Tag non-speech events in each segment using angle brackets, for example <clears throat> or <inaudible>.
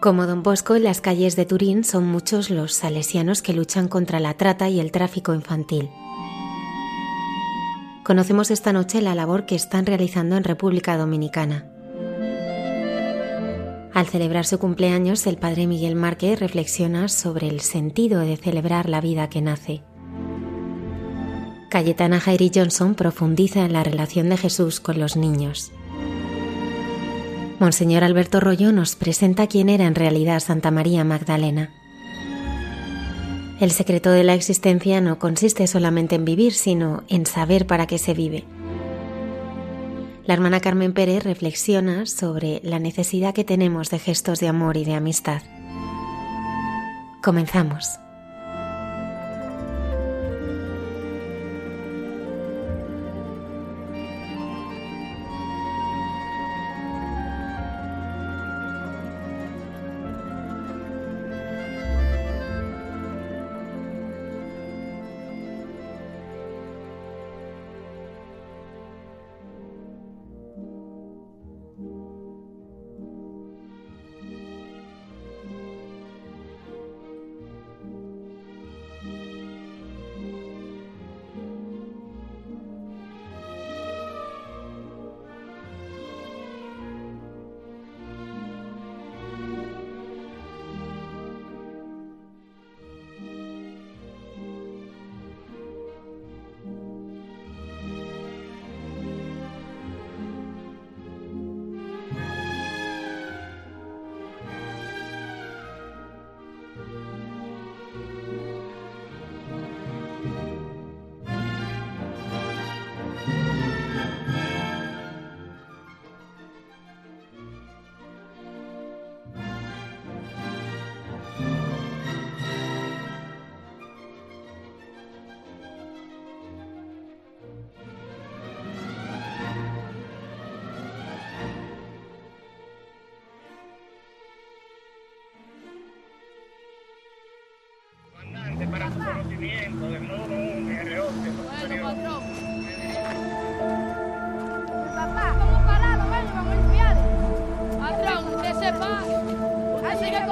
Como Don Bosco, en las calles de Turín son muchos los salesianos que luchan contra la trata y el tráfico infantil. Conocemos esta noche la labor que están realizando en República Dominicana. Al celebrar su cumpleaños, el padre Miguel Márquez reflexiona sobre el sentido de celebrar la vida que nace. Cayetana Jairi Johnson profundiza en la relación de Jesús con los niños. Monseñor Alberto Rollo nos presenta quién era en realidad Santa María Magdalena. El secreto de la existencia no consiste solamente en vivir, sino en saber para qué se vive. La hermana Carmen Pérez reflexiona sobre la necesidad que tenemos de gestos de amor y de amistad. Comenzamos.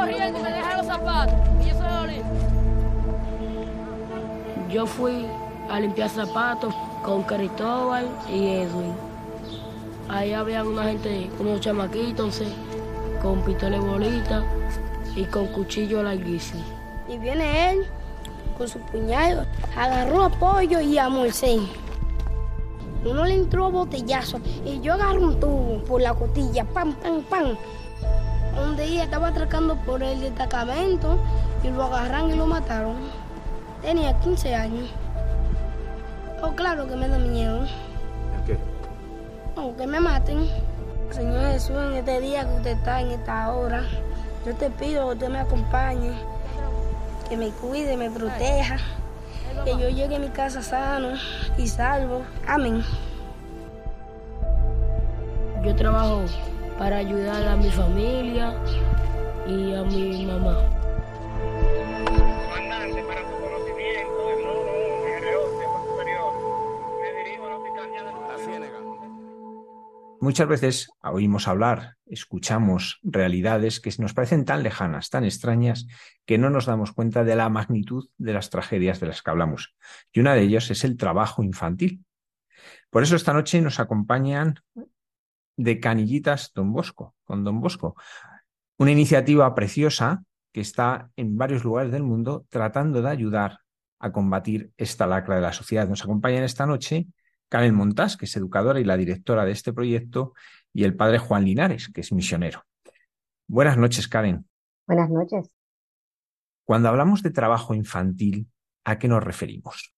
Corriendo y me deja los zapatos. Y yo se lo limpio. Yo fui a limpiar zapatos con Cristóbal y Edwin. Ahí había una gente, unos chamaquitos, sí, con pistola y bolita y con cuchillo larguísimo. Y viene él con su puñal, agarró a Pollo y a Moisés. Uno le entró a botellazo y yo agarré un tubo por la costilla, pam, pam, pam. Un día estaba atracando por el destacamento y lo agarran y lo mataron. Tenía 15 años. Oh, claro que me da miedo. ¿Qué? No, que me maten. Señor Jesús, en este día que usted está, en esta hora, yo te pido que usted me acompañe, que me cuide, me proteja, que yo llegue a mi casa sano y salvo. Amén. Yo trabajo para ayudar a mi familia y a mi mamá. Comandante, para su conocimiento, del módulo 1, R11, fue superior. Me dirijo a la hospitalidad de la Ciénega. Muchas veces oímos hablar, escuchamos realidades que nos parecen tan lejanas, tan extrañas, que no nos damos cuenta de la magnitud de las tragedias de las que hablamos. Y una de ellas es el trabajo infantil. Por eso esta noche nos acompañan de Canillitas Don Bosco, con Don Bosco, una iniciativa preciosa que está en varios lugares del mundo tratando de ayudar a combatir esta lacra de la sociedad. Nos acompañan esta noche Karen Montás, que es educadora y la directora de este proyecto, y el padre Juan Linares, que es misionero. Buenas noches, Karen. Buenas noches. Cuando hablamos de trabajo infantil, ¿a qué nos referimos?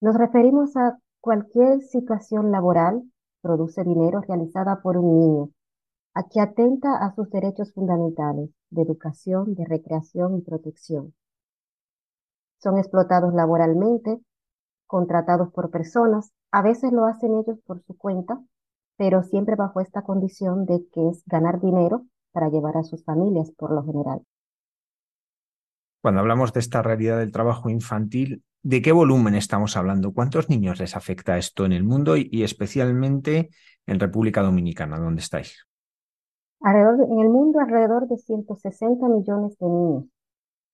Nos referimos a cualquier situación laboral, produce dinero, realizada por un niño, a que atenta a sus derechos fundamentales de educación, de recreación y protección. Son explotados laboralmente, contratados por personas, a veces lo hacen ellos por su cuenta, pero siempre bajo esta condición de que es ganar dinero para llevar a sus familias por lo general. Cuando hablamos de esta realidad del trabajo infantil, ¿de qué volumen estamos hablando? ¿Cuántos niños les afecta esto en el mundo y, especialmente en República Dominicana, donde estáis? Alrededor, en el mundo, alrededor de 160 millones de niños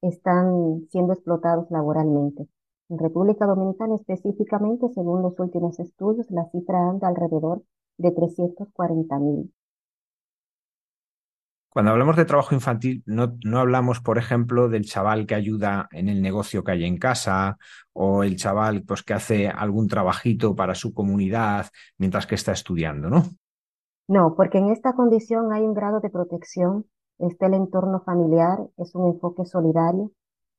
están siendo explotados laboralmente. En República Dominicana específicamente, según los últimos estudios, la cifra anda alrededor de 340 mil. Cuando hablamos de trabajo infantil, no, no, hablamos, por ejemplo, del chaval que ayuda en el negocio que hay en casa o el chaval pues, que hace algún trabajito para su comunidad mientras que está estudiando, ¿no? No, porque en esta condición hay un grado de protección, está el entorno familiar, es un enfoque solidario.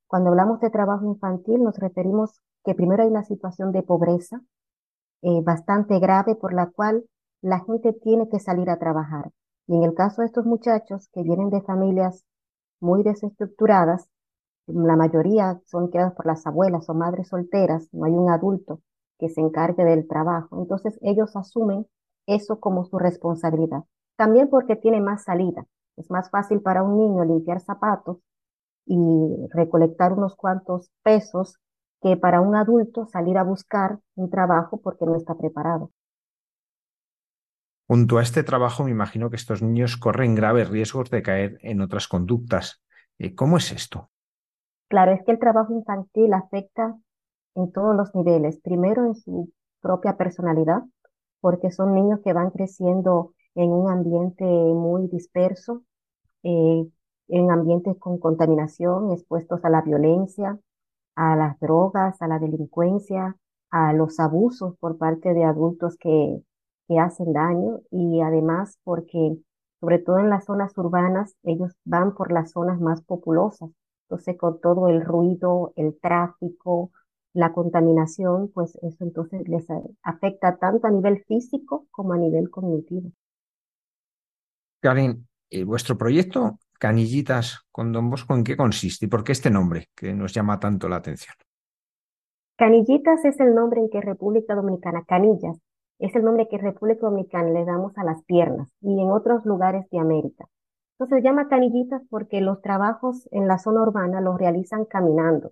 Cuando hablamos de trabajo infantil nos referimos que primero hay una situación de pobreza eh, bastante grave por la cual la gente tiene que salir a trabajar. Y en el caso de estos muchachos que vienen de familias muy desestructuradas, la mayoría son criados por las abuelas o madres solteras, no hay un adulto que se encargue del trabajo. Entonces ellos asumen eso como su responsabilidad. También porque tiene más salida. Es más fácil para un niño limpiar zapatos y recolectar unos cuantos pesos que para un adulto salir a buscar un trabajo porque no está preparado. Junto a este trabajo, me imagino que estos niños corren graves riesgos de caer en otras conductas. Eh, ¿Cómo es esto? Claro, es que el trabajo infantil afecta en todos los niveles. Primero en su propia personalidad, porque son niños que van creciendo en un ambiente muy disperso, eh, en ambientes con contaminación, expuestos a la violencia, a las drogas, a la delincuencia, a los abusos por parte de adultos que, que hacen daño y además porque, sobre todo en las zonas urbanas, ellos van por las zonas más populosas. Entonces, con todo el ruido, el tráfico, la contaminación, pues eso entonces les afecta tanto a nivel físico como a nivel cognitivo. Karen, eh, vuestro proyecto Canillitas con Don Bosco, ¿en qué consiste y por qué este nombre que nos llama tanto la atención? Canillitas es el nombre en que República Dominicana, canillas, es el nombre que República Dominicana le damos a las piernas y en otros lugares de América. Entonces se llama canillitas porque los trabajos en la zona urbana los realizan caminando.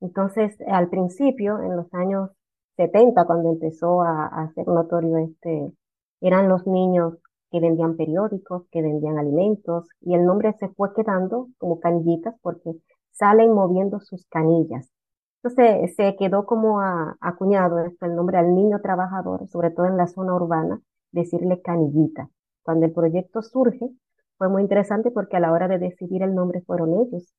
Entonces, al principio, en los años 70, cuando empezó a, a ser notorio este, eran los niños que vendían periódicos, que vendían alimentos, y el nombre se fue quedando como canillitas porque salen moviendo sus canillas. Entonces se quedó como acuñado esto, el nombre al niño trabajador, sobre todo en la zona urbana, decirle canillita. Cuando el proyecto surge, fue muy interesante porque a la hora de decidir el nombre fueron ellos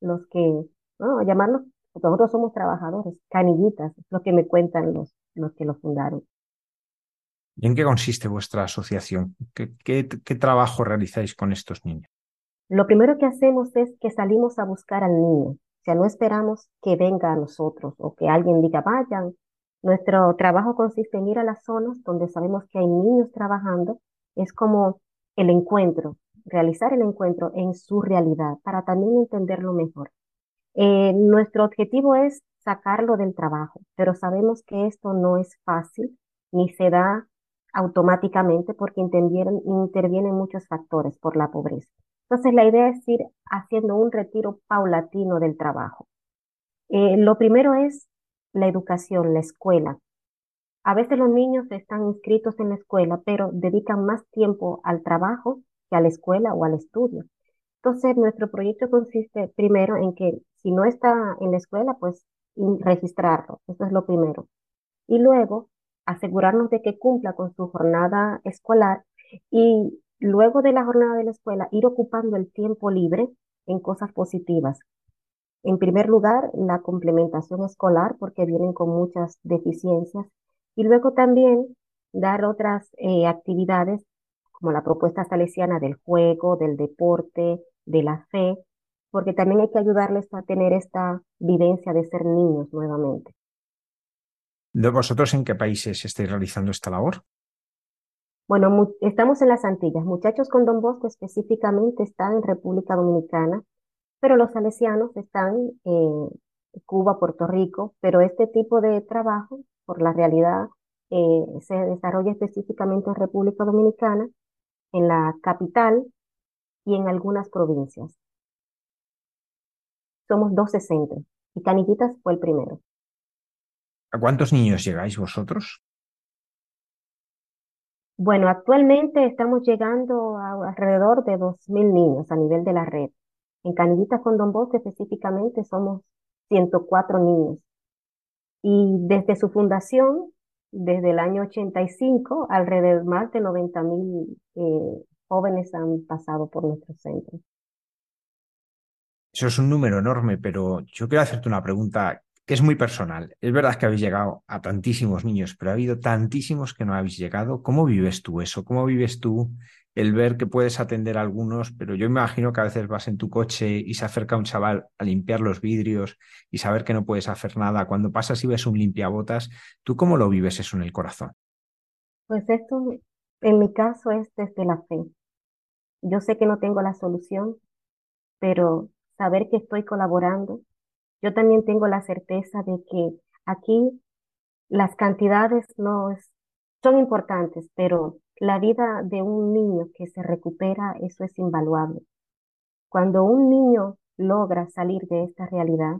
los que, no, llamarlos nosotros somos trabajadores, canillitas, es lo que me cuentan los, los que lo fundaron. ¿Y en qué consiste vuestra asociación? ¿Qué, qué, qué trabajo realizáis con estos niños? Lo primero que hacemos es que salimos a buscar al niño. O sea, no esperamos que venga a nosotros o que alguien diga, vayan. Nuestro trabajo consiste en ir a las zonas donde sabemos que hay niños trabajando. Es como el encuentro, realizar el encuentro en su realidad para también entenderlo mejor. Eh, nuestro objetivo es sacarlo del trabajo, pero sabemos que esto no es fácil ni se da automáticamente porque intervienen, intervienen muchos factores por la pobreza. Entonces la idea es ir haciendo un retiro paulatino del trabajo. Eh, lo primero es la educación, la escuela. A veces los niños están inscritos en la escuela, pero dedican más tiempo al trabajo que a la escuela o al estudio. Entonces, nuestro proyecto consiste primero en que si no está en la escuela, pues registrarlo. Eso es lo primero. Y luego, asegurarnos de que cumpla con su jornada escolar y luego de la jornada de la escuela, ir ocupando el tiempo libre en cosas positivas. En primer lugar, la complementación escolar, porque vienen con muchas deficiencias. Y luego también dar otras eh, actividades como la propuesta salesiana del juego, del deporte, de la fe, porque también hay que ayudarles a tener esta vivencia de ser niños nuevamente. ¿De vosotros en qué países estáis realizando esta labor? Bueno, estamos en las Antillas. Muchachos con Don Bosco específicamente están en República Dominicana, pero los salesianos están en Cuba, Puerto Rico, pero este tipo de trabajo, por la realidad, eh, se desarrolla específicamente en República Dominicana, en la capital y en algunas provincias. Somos 12 centros y Canillitas fue el primero. ¿A cuántos niños llegáis vosotros? Bueno, actualmente estamos llegando a alrededor de 2.000 niños a nivel de la red. En Canillitas con Don Bosco específicamente somos 104 niños. Y desde su fundación, desde el año 85, alrededor más de 90.000 eh, jóvenes han pasado por nuestro centro. Eso es un número enorme, pero yo quiero hacerte una pregunta que es muy personal. Es verdad que habéis llegado a tantísimos niños, pero ha habido tantísimos que no habéis llegado. ¿Cómo vives tú eso? ¿Cómo vives tú el ver que puedes atender a algunos, pero yo imagino que a veces vas en tu coche y se acerca un chaval a limpiar los vidrios y saber que no puedes hacer nada. Cuando pasas y ves un limpiabotas, ¿tú cómo lo vives eso en el corazón? Pues esto, en mi caso, es desde la fe. Yo sé que no tengo la solución, pero saber que estoy colaborando, yo también tengo la certeza de que aquí las cantidades no son importantes, pero la vida de un niño que se recupera, eso es invaluable. Cuando un niño logra salir de esta realidad,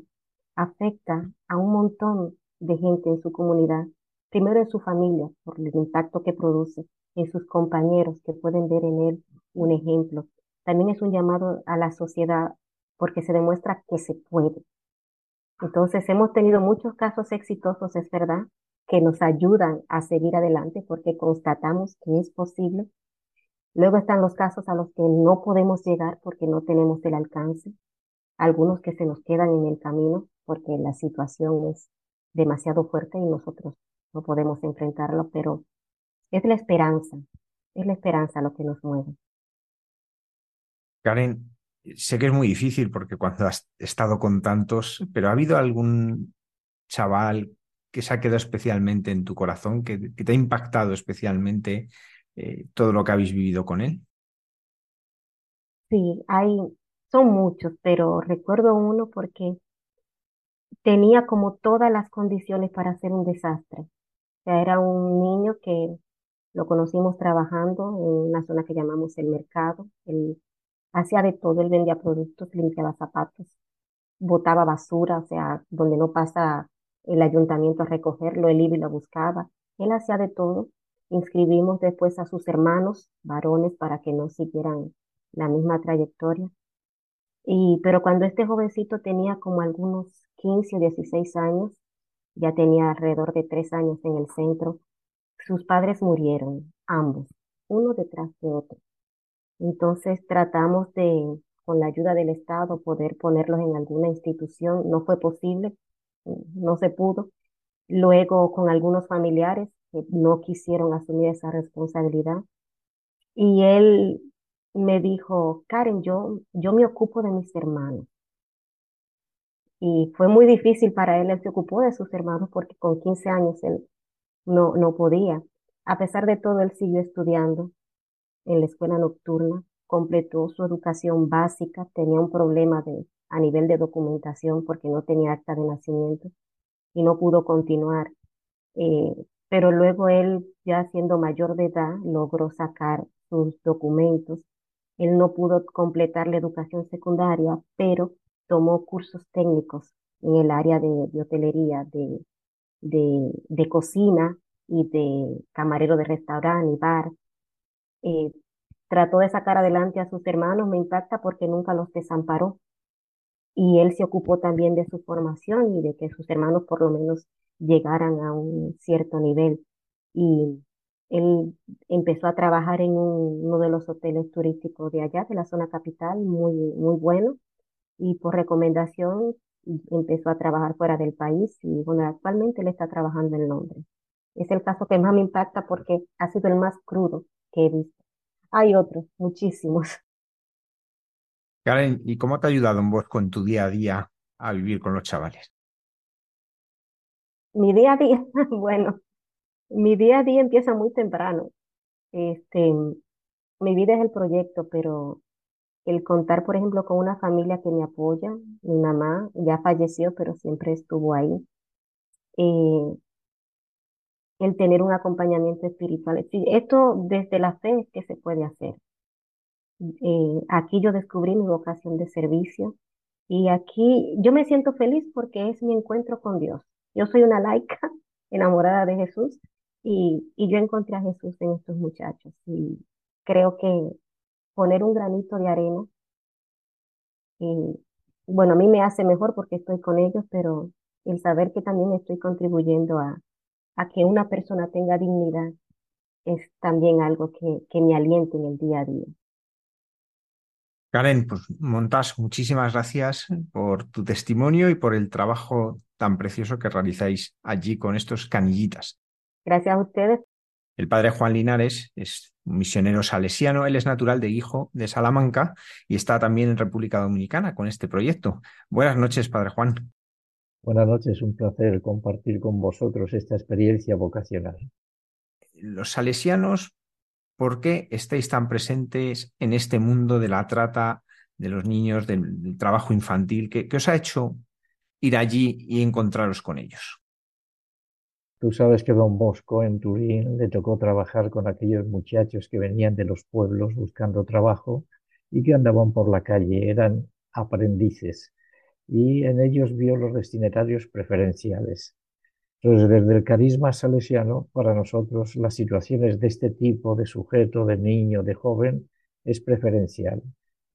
afecta a un montón de gente en su comunidad, primero en su familia, por el impacto que produce, en sus compañeros que pueden ver en él un ejemplo. También es un llamado a la sociedad porque se demuestra que se puede. Entonces, hemos tenido muchos casos exitosos, es verdad, que nos ayudan a seguir adelante porque constatamos que es posible. Luego están los casos a los que no podemos llegar porque no tenemos el alcance. Algunos que se nos quedan en el camino porque la situación es demasiado fuerte y nosotros no podemos enfrentarlo, pero es la esperanza, es la esperanza lo que nos mueve. Karen, sé que es muy difícil porque cuando has estado con tantos, pero ¿ha habido algún chaval que se ha quedado especialmente en tu corazón, que, te ha impactado especialmente eh, todo lo que habéis vivido con él? Sí, hay, son muchos, pero recuerdo uno porque tenía como todas las condiciones para ser un desastre. O era un niño que lo conocimos trabajando en una zona que llamamos el mercado. Él hacía de todo, él vendía productos, limpiaba zapatos, botaba basura, o sea, donde no pasa el ayuntamiento a recogerlo, él iba y lo buscaba. Él hacía de todo. Inscribimos después a sus hermanos varones para que no siguieran la misma trayectoria. Y, pero cuando este jovencito tenía como algunos 15 o 16 años, ya tenía alrededor de tres años en el centro, sus padres murieron, ambos, uno detrás de otro. Entonces tratamos de, con la ayuda del Estado, poder ponerlos en alguna institución. No fue posible, no se pudo. Luego con algunos familiares que no quisieron asumir esa responsabilidad. Y él me dijo, Karen, yo, yo me ocupo de mis hermanos. Y fue muy difícil para él, él se ocupó de sus hermanos porque con 15 años él no, no podía. A pesar de todo, él siguió estudiando en la escuela nocturna, completó su educación básica, tenía un problema de, a nivel de documentación porque no tenía acta de nacimiento y no pudo continuar. Eh, pero luego él, ya siendo mayor de edad, logró sacar sus documentos. Él no pudo completar la educación secundaria, pero tomó cursos técnicos en el área de, de hotelería, de, de, de cocina y de camarero de restaurante y bar. Eh, trató de sacar adelante a sus hermanos, me impacta porque nunca los desamparó. Y él se ocupó también de su formación y de que sus hermanos por lo menos llegaran a un cierto nivel. Y él empezó a trabajar en un- uno de los hoteles turísticos de allá, de la zona capital, muy, muy bueno. Y por recomendación empezó a trabajar fuera del país y bueno, actualmente él está trabajando en Londres. Es el caso que más me impacta porque ha sido el más crudo que he visto. Hay otros, muchísimos. <laughs> Karen, ¿y cómo te ha ayudado en vos con tu día a día a vivir con los chavales? Mi día a día, <laughs> bueno, mi día a día empieza muy temprano. Este, mi vida es el proyecto, pero el contar, por ejemplo, con una familia que me apoya, mi mamá ya falleció, pero siempre estuvo ahí. Eh, el tener un acompañamiento espiritual. Sí, Esto desde la fe es que se puede hacer. Eh, aquí yo descubrí mi vocación de servicio y aquí yo me siento feliz porque es mi encuentro con Dios. Yo soy una laica <laughs> enamorada de Jesús y, y yo encontré a Jesús en estos muchachos y creo que poner un granito de arena, eh, bueno, a mí me hace mejor porque estoy con ellos, pero el saber que también estoy contribuyendo a, a que una persona tenga dignidad es también algo que, que me aliente en el día a día. Karen, pues Montas, muchísimas gracias por tu testimonio y por el trabajo tan precioso que realizáis allí con estos canillitas. Gracias a ustedes. El padre Juan Linares es un misionero salesiano, él es natural de Hijo de Salamanca y está también en República Dominicana con este proyecto. Buenas noches, padre Juan. Buenas noches, un placer compartir con vosotros esta experiencia vocacional. Los salesianos, ¿por qué estáis tan presentes en este mundo de la trata de los niños, del, del trabajo infantil? ¿Qué, ¿Qué os ha hecho ir allí y encontraros con ellos? Tú sabes que Don Bosco en Turín le tocó trabajar con aquellos muchachos que venían de los pueblos buscando trabajo y que andaban por la calle, eran aprendices y en ellos vio los destinatarios preferenciales. Entonces, desde el carisma salesiano, para nosotros las situaciones de este tipo de sujeto, de niño, de joven, es preferencial.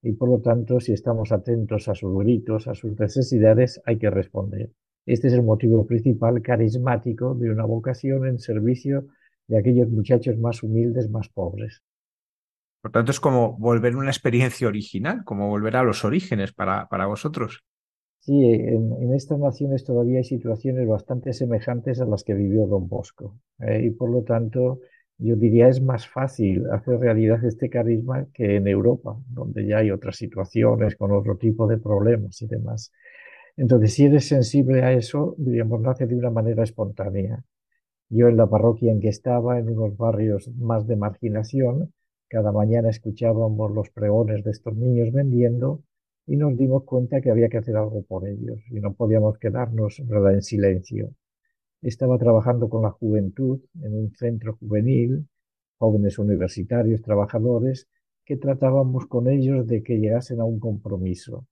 Y por lo tanto, si estamos atentos a sus gritos, a sus necesidades, hay que responder. Este es el motivo principal carismático de una vocación en servicio de aquellos muchachos más humildes, más pobres. Por tanto, es como volver a una experiencia original, como volver a los orígenes para, para vosotros. Sí, en, en estas naciones todavía hay situaciones bastante semejantes a las que vivió Don Bosco. eh, y por lo tanto, yo diría es más fácil hacer realidad este carisma que en Europa, donde ya hay otras situaciones con otro tipo de problemas y demás. Entonces, si eres sensible a eso, diríamos, nace de una manera espontánea. Yo en la parroquia en que estaba, en unos barrios más de marginación, cada mañana escuchábamos los pregones de estos niños vendiendo y nos dimos cuenta que había que hacer algo por ellos y no podíamos quedarnos en silencio. Estaba trabajando con la juventud en un centro juvenil, jóvenes universitarios, trabajadores, que tratábamos con ellos de que llegasen a un compromiso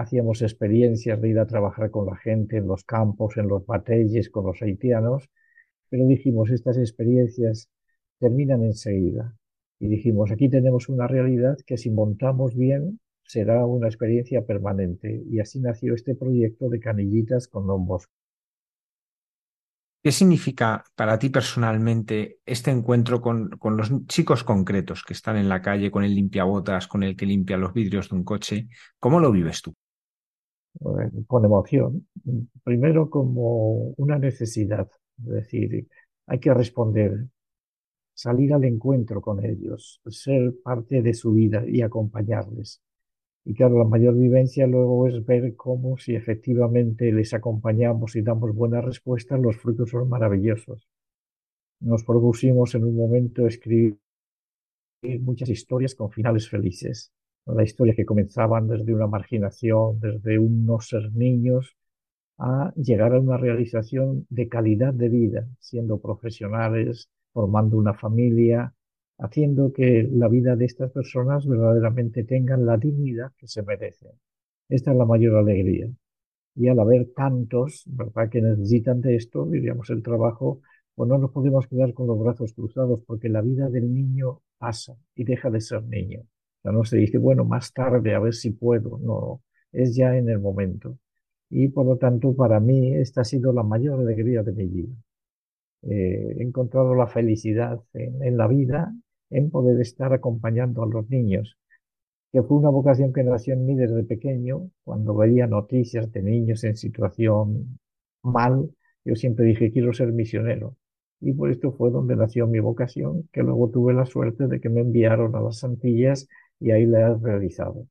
hacíamos experiencias de ir a trabajar con la gente en los campos, en los batalles, con los haitianos, pero dijimos, estas experiencias terminan enseguida. Y dijimos, aquí tenemos una realidad que si montamos bien será una experiencia permanente. Y así nació este proyecto de Canillitas con Don Bosco. ¿Qué significa para ti personalmente este encuentro con, con, los chicos concretos que están en la calle, con el limpiabotas, con el que limpia los vidrios de un coche? ¿Cómo lo vives tú? Con emoción. Primero como una necesidad, es decir, hay que responder, salir al encuentro con ellos, ser parte de su vida y acompañarles. Y claro, la mayor vivencia luego es ver cómo si efectivamente les acompañamos y damos buenas respuestas, los frutos son maravillosos. Nos propusimos en un momento escribir muchas historias con finales felices. La historia que comenzaban desde una marginación, desde un no ser niños, a llegar a una realización de calidad de vida, siendo profesionales, formando una familia, haciendo que la vida de estas personas verdaderamente tengan la dignidad que se merecen. Esta es la mayor alegría. Y al haber tantos, ¿verdad?, que necesitan de esto, diríamos, el trabajo, pues no nos podemos quedar con los brazos cruzados, porque la vida del niño pasa y deja de ser niño. O sea, no se dice, bueno, más tarde, a ver si puedo. No, es ya en el momento. Y por lo tanto, para mí, esta ha sido la mayor alegría de mi vida. Eh, he encontrado la felicidad en, en la vida en poder estar acompañando a los niños, que fue una vocación que nació en mí desde pequeño, cuando veía noticias de niños en situación mal, yo siempre dije, quiero ser misionero. Y por esto fue donde nació mi vocación, que luego tuve la suerte de que me enviaron a las Antillas y ahí la he realizado.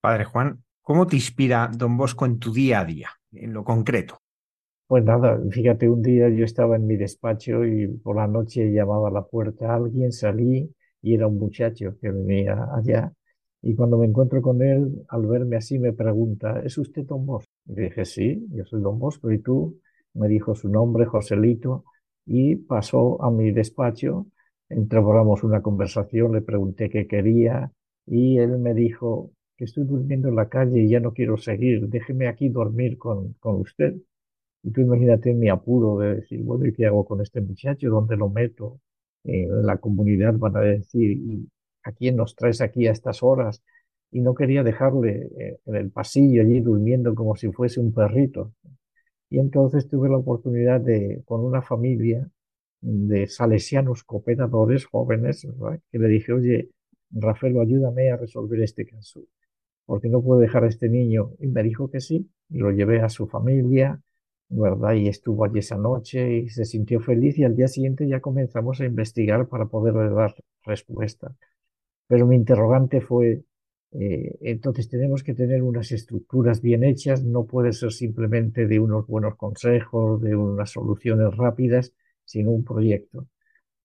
Padre Juan, ¿cómo te inspira don Bosco en tu día a día, en lo concreto? Pues nada, fíjate, un día yo estaba en mi despacho y por la noche llamaba a la puerta a alguien, salí y era un muchacho que venía allá. Y cuando me encuentro con él, al verme así, me pregunta, ¿es usted Don Bosco? Y dije, sí, yo soy Don Bosco. ¿Y tú? Me dijo su nombre, Joselito, y pasó a mi despacho. Entramos una conversación, le pregunté qué quería y él me dijo que estoy durmiendo en la calle y ya no quiero seguir, déjeme aquí dormir con, con usted. Y tú imagínate mi apuro de decir, bueno, ¿y qué hago con este muchacho? ¿Dónde lo meto? Eh, la comunidad van a decir, ¿y a quién nos traes aquí a estas horas? Y no quería dejarle eh, en el pasillo allí durmiendo como si fuese un perrito. Y entonces tuve la oportunidad de, con una familia de salesianos cooperadores jóvenes, que le dije, oye, Rafael, ayúdame a resolver este caso, porque no puedo dejar a este niño. Y me dijo que sí, y lo llevé a su familia, ¿verdad? Y estuvo allí esa noche y se sintió feliz y al día siguiente ya comenzamos a investigar para poderle dar respuesta. Pero mi interrogante fue, eh, entonces tenemos que tener unas estructuras bien hechas, no puede ser simplemente de unos buenos consejos, de unas soluciones rápidas, sino un proyecto.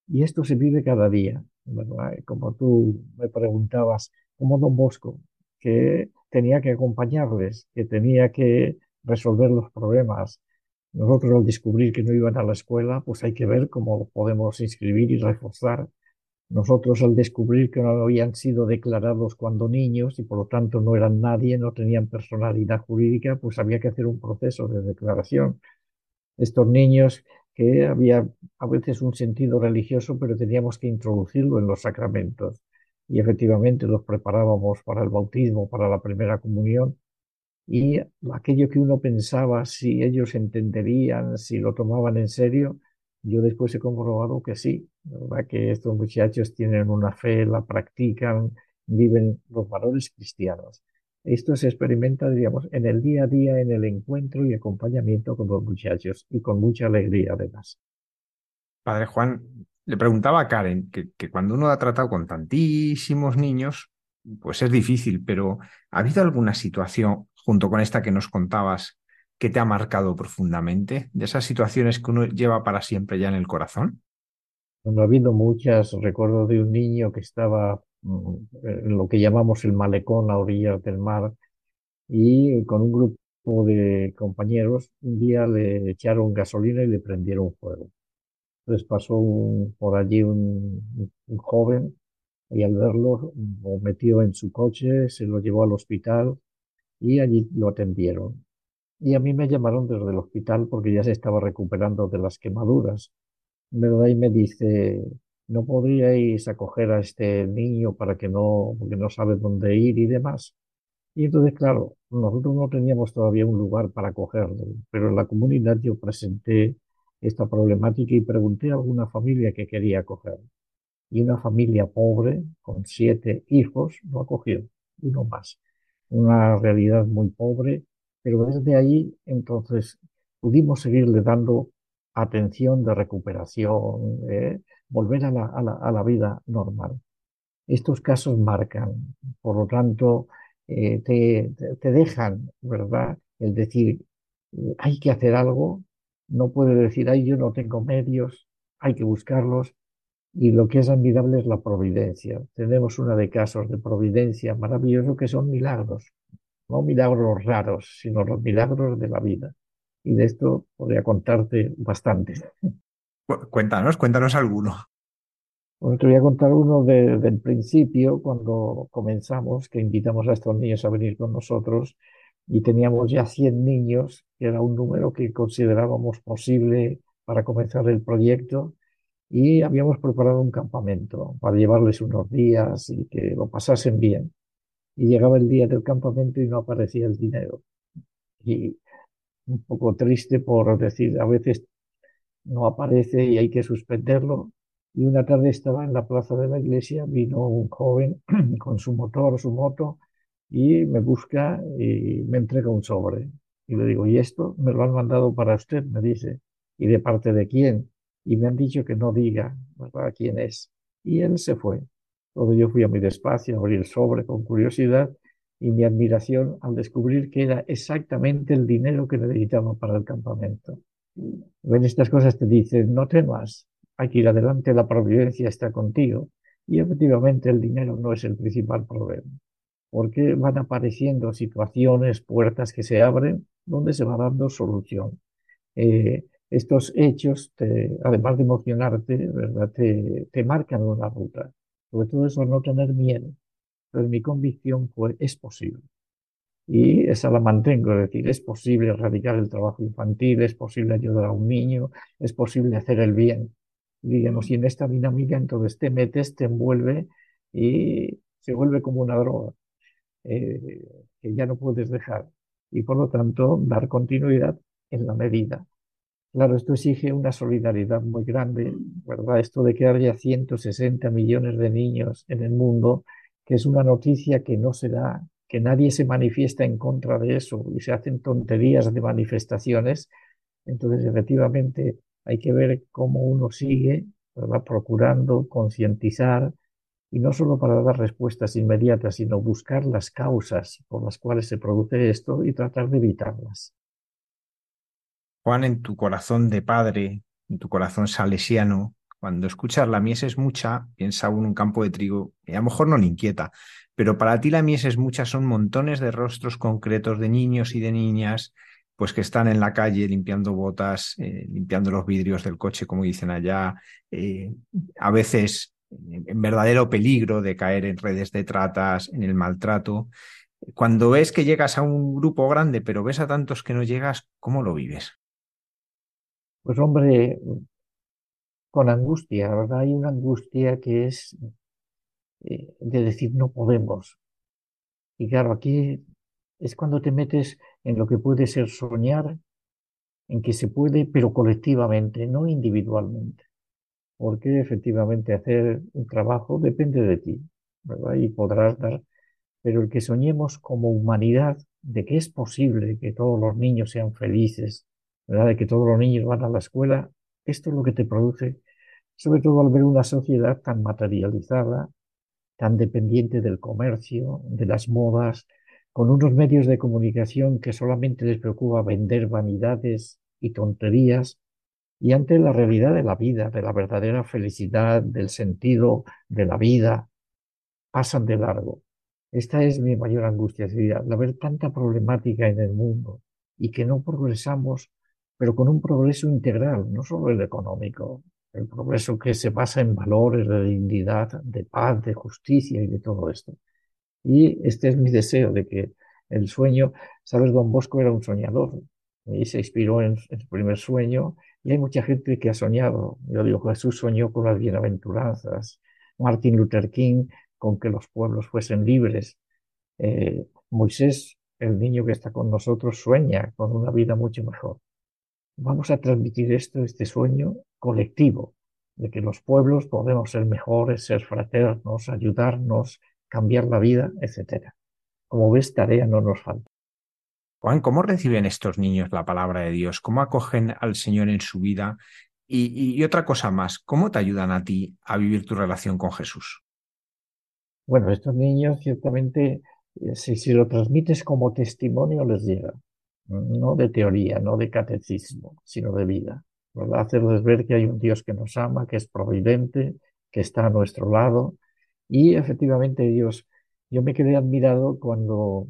Y esto se vive cada día, ¿verdad? Como tú me preguntabas, como Don Bosco, que tenía que acompañarles, que tenía que resolver los problemas, nosotros al descubrir que no iban a la escuela, pues hay que ver cómo podemos inscribir y reforzar. Nosotros al descubrir que no habían sido declarados cuando niños y por lo tanto no eran nadie, no tenían personalidad jurídica, pues había que hacer un proceso de declaración. Estos niños que había a veces un sentido religioso, pero teníamos que introducirlo en los sacramentos. Y efectivamente los preparábamos para el bautismo, para la primera comunión, y aquello que uno pensaba, si ellos entenderían, si lo tomaban en serio, yo después he comprobado que sí, que estos muchachos tienen una fe, la practican, viven los valores cristianos. Esto se experimenta, diríamos, en el día a día, en el encuentro y acompañamiento con los muchachos y con mucha alegría además. Padre Juan, le preguntaba a Karen que, que cuando uno ha tratado con tantísimos niños, pues es difícil, pero ¿ha habido alguna situación junto con esta que nos contabas, que te ha marcado profundamente? De esas situaciones que uno lleva para siempre ya en el corazón. Bueno, ha habido muchas. Recuerdo de un niño que estaba mm, en lo que llamamos el malecón a orillas del mar y con un grupo de compañeros un día le echaron gasolina y le prendieron fuego. Entonces pasó por allí un, un joven y al verlo lo metió en su coche, se lo llevó al hospital y allí lo atendieron. Y a mí me llamaron desde el hospital porque ya se estaba recuperando de las quemaduras. ¿Verdad? Y me dice, ¿no podríais acoger a este niño para que no, porque no sabe dónde ir y demás? Y entonces, claro, nosotros no teníamos todavía un lugar para acogerlo, pero en la comunidad yo presenté esta problemática y pregunté a alguna familia que quería acoger. Y una familia pobre, con siete hijos, lo acogió, uno más una realidad muy pobre, pero desde ahí entonces pudimos seguirle dando atención de recuperación, eh, volver a la, a, la, a la, vida normal. Estos casos marcan, por lo tanto, eh, te, te, dejan, ¿verdad? El decir, hay que hacer algo, no puede decir, ay, yo no tengo medios, hay que buscarlos, y lo que es admirable es la providencia. Tenemos una de casos de providencia maravilloso que son milagros, no milagros raros, sino los milagros de la vida. Y de esto podría contarte bastante. Cuéntanos, cuéntanos alguno. Bueno, te voy a contar uno de, del principio, cuando comenzamos, que invitamos a estos niños a venir con nosotros y teníamos ya 100 niños, que era un número que considerábamos posible para comenzar el proyecto y habíamos preparado un campamento para llevarles unos días y que lo pasasen bien. Y llegaba el día del campamento y no aparecía el dinero. Y un poco triste por decir, a veces no aparece y hay que suspenderlo. Y una tarde estaba en la plaza de la iglesia, vino un joven <clears throat> con su motor, su moto, y me busca y me entrega un sobre. Y le digo, ¿y esto? Me lo han mandado para usted, me dice. ¿Y de parte de quién? Y me han dicho que no diga ¿verdad? quién es. Y él se fue. Todo yo fui a mi despacio, abrí el sobre con curiosidad y mi admiración al descubrir que era exactamente el dinero que necesitaba para el campamento. Ven, estas cosas te dicen, no temas, ir adelante, la providencia está contigo. Y efectivamente el dinero no es el principal problema, porque van apareciendo situaciones, puertas que se abren donde se va dando solución. Eh, estos hechos, te, además de emocionarte, ¿verdad? Te, marcan una ruta. Sobre todo eso, no tener miedo. Pero mi convicción fue, es posible. Y esa la mantengo, es decir, es posible erradicar el trabajo infantil, es posible ayudar a un niño, es posible hacer el bien. Digamos, y en esta dinámica entonces te metes, te envuelve y se vuelve como una droga eh, que ya no puedes dejar. Y por lo tanto, dar continuidad en la medida. Claro, esto exige una solidaridad muy grande, ¿verdad? Esto de que haya 160 millones de niños en el mundo, que es una noticia que no se da, que nadie se manifiesta en contra de eso y se hacen tonterías de manifestaciones. Entonces, efectivamente, hay que ver cómo uno sigue, ¿verdad? Procurando concientizar y no solo para dar respuestas inmediatas, sino buscar las causas por las cuales se produce esto y tratar de evitarlas. Juan, en tu corazón de padre, en tu corazón salesiano, cuando escuchas la mies es mucha, piensa uno un campo de trigo y a lo mejor no le inquieta, pero para ti la mies es mucha son montones de rostros concretos de niños y de niñas, pues que están en la calle limpiando botas, eh, limpiando los vidrios del coche, como dicen allá, eh, a veces en verdadero peligro de caer en redes de tratas, en el maltrato. Cuando ves que llegas a un grupo grande, pero ves a tantos que no llegas, ¿cómo lo vives? Pues hombre, con angustia, ¿verdad? Hay una angustia que es eh, de decir no podemos. Y claro, aquí es cuando te metes en lo que puede ser soñar, en que se puede, pero colectivamente, no individualmente. Porque efectivamente hacer un trabajo depende de ti, ¿verdad? Y podrás dar, pero el que soñemos como humanidad de que es posible que todos los niños sean felices, ¿verdad? De que todos los niños van a la escuela, esto es lo que te produce, sobre todo al ver una sociedad tan materializada, tan dependiente del comercio, de las modas, con unos medios de comunicación que solamente les preocupa vender vanidades y tonterías, y ante la realidad de la vida, de la verdadera felicidad, del sentido de la vida, pasan de largo. Esta es mi mayor angustia, decir, al ver tanta problemática en el mundo y que no progresamos pero con un progreso integral, no solo el económico, el progreso que se basa en valores de dignidad, de paz, de justicia y de todo esto. Y este es mi deseo de que el sueño, sabes, don Bosco era un soñador y se inspiró en, su primer sueño y hay mucha gente que ha soñado. Yo digo, Jesús soñó con las bienaventuranzas, Martin Luther King con que los pueblos fuesen libres, eh, Moisés, el niño que está con nosotros, sueña con una vida mucho mejor vamos a transmitir esto, este sueño colectivo, de que los pueblos podemos ser mejores, ser fraternos, ayudarnos, cambiar la vida, etc. Como ves, tarea no nos falta. Juan, ¿cómo reciben estos niños la palabra de Dios? ¿Cómo acogen al Señor en su vida? Y, y, otra cosa más, ¿cómo te ayudan a ti a vivir tu relación con Jesús? Bueno, estos niños ciertamente, eh, si, si lo transmites como testimonio, les llega no de teoría, no de catecismo, sino de vida. ¿verdad? Hacerles ver que hay un Dios que nos ama, que es providente, que está a nuestro lado. Y efectivamente Dios, yo me quedé admirado cuando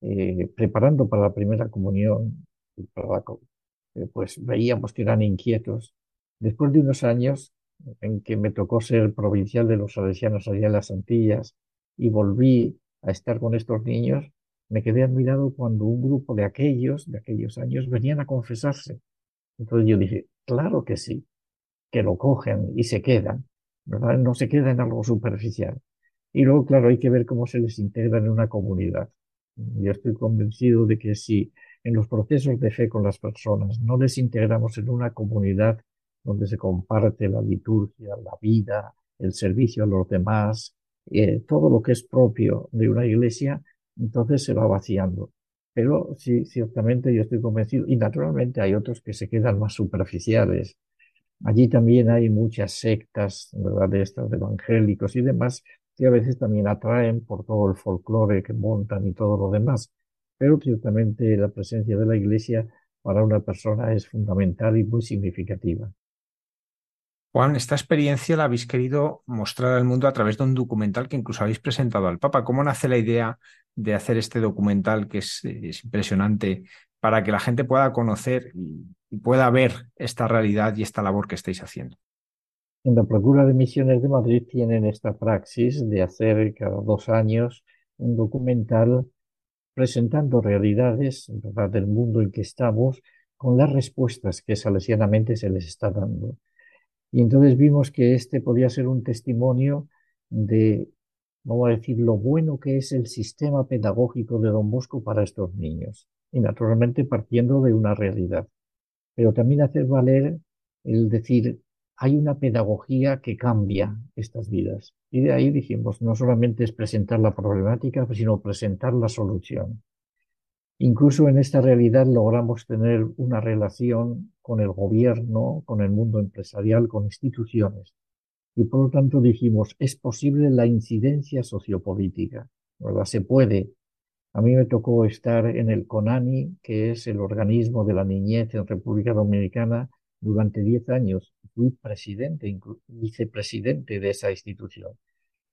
eh, preparando para la primera comunión, eh, pues veíamos que eran inquietos. Después de unos años en que me tocó ser provincial de los salesianos allá en las Antillas y volví a estar con estos niños, me quedé admirado cuando un grupo de aquellos, de aquellos años, venían a confesarse. Entonces yo dije, claro que sí, que lo cogen y se quedan, ¿verdad? No se queda en algo superficial. Y luego, claro, hay que ver cómo se les integra en una comunidad. Yo estoy convencido de que si en los procesos de fe con las personas no les integramos en una comunidad donde se comparte la liturgia, la vida, el servicio a los demás, eh, todo lo que es propio de una iglesia, entonces se va vaciando. Pero sí, ciertamente yo estoy convencido, y naturalmente hay otros que se quedan más superficiales. Allí también hay muchas sectas, ¿verdad? De estas, de evangélicos y demás, que a veces también atraen por todo el folclore que montan y todo lo demás. Pero ciertamente la presencia de la Iglesia para una persona es fundamental y muy significativa. Juan, esta experiencia la habéis querido mostrar al mundo a través de un documental que incluso habéis presentado al Papa. ¿Cómo nace la idea de hacer este documental que es, es impresionante para que la gente pueda conocer y, y pueda ver esta realidad y esta labor que estáis haciendo? En la Procura de Misiones de Madrid tienen esta praxis de hacer cada dos años un documental presentando realidades ¿verdad? del mundo en que estamos con las respuestas que salesianamente se les está dando. Y entonces vimos que este podía ser un testimonio de, vamos a decir, lo bueno que es el sistema pedagógico de Don Bosco para estos niños. Y naturalmente partiendo de una realidad. Pero también hacer valer el decir, hay una pedagogía que cambia estas vidas. Y de ahí dijimos, no solamente es presentar la problemática, sino presentar la solución. Incluso en esta realidad logramos tener una relación con el gobierno, con el mundo empresarial, con instituciones. Y por lo tanto dijimos, es posible la incidencia sociopolítica, ¿verdad? Se puede. A mí me tocó estar en el CONANI, que es el organismo de la niñez en República Dominicana, durante diez años. Fui presidente, vicepresidente de esa institución,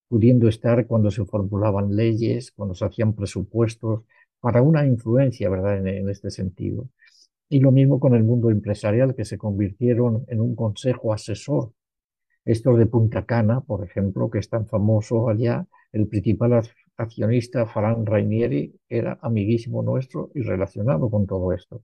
pudiendo estar cuando se formulaban leyes, cuando se hacían presupuestos, para una influencia, ¿verdad?, en, en este sentido. Y lo mismo con el mundo empresarial, que se convirtieron en un consejo asesor. Estos de Punta Cana, por ejemplo, que es tan famoso allá, el principal accionista, Fran Rainieri, era amiguísimo nuestro y relacionado con todo esto.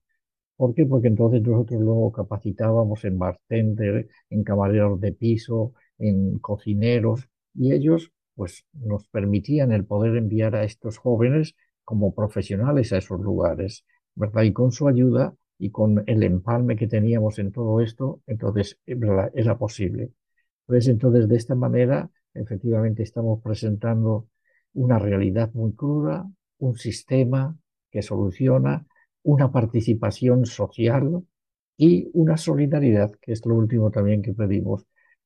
¿Por qué? Porque entonces nosotros luego capacitábamos en bartender, en camareros de piso, en cocineros, y ellos pues nos permitían el poder enviar a estos jóvenes como profesionales a esos lugares, ¿verdad? Y con su ayuda y con el empalme que teníamos en todo esto, entonces ¿verdad? era posible. Pues entonces de esta manera, efectivamente, estamos presentando una realidad muy cruda, un sistema que soluciona, una participación social y una solidaridad, que es lo último también que pedimos.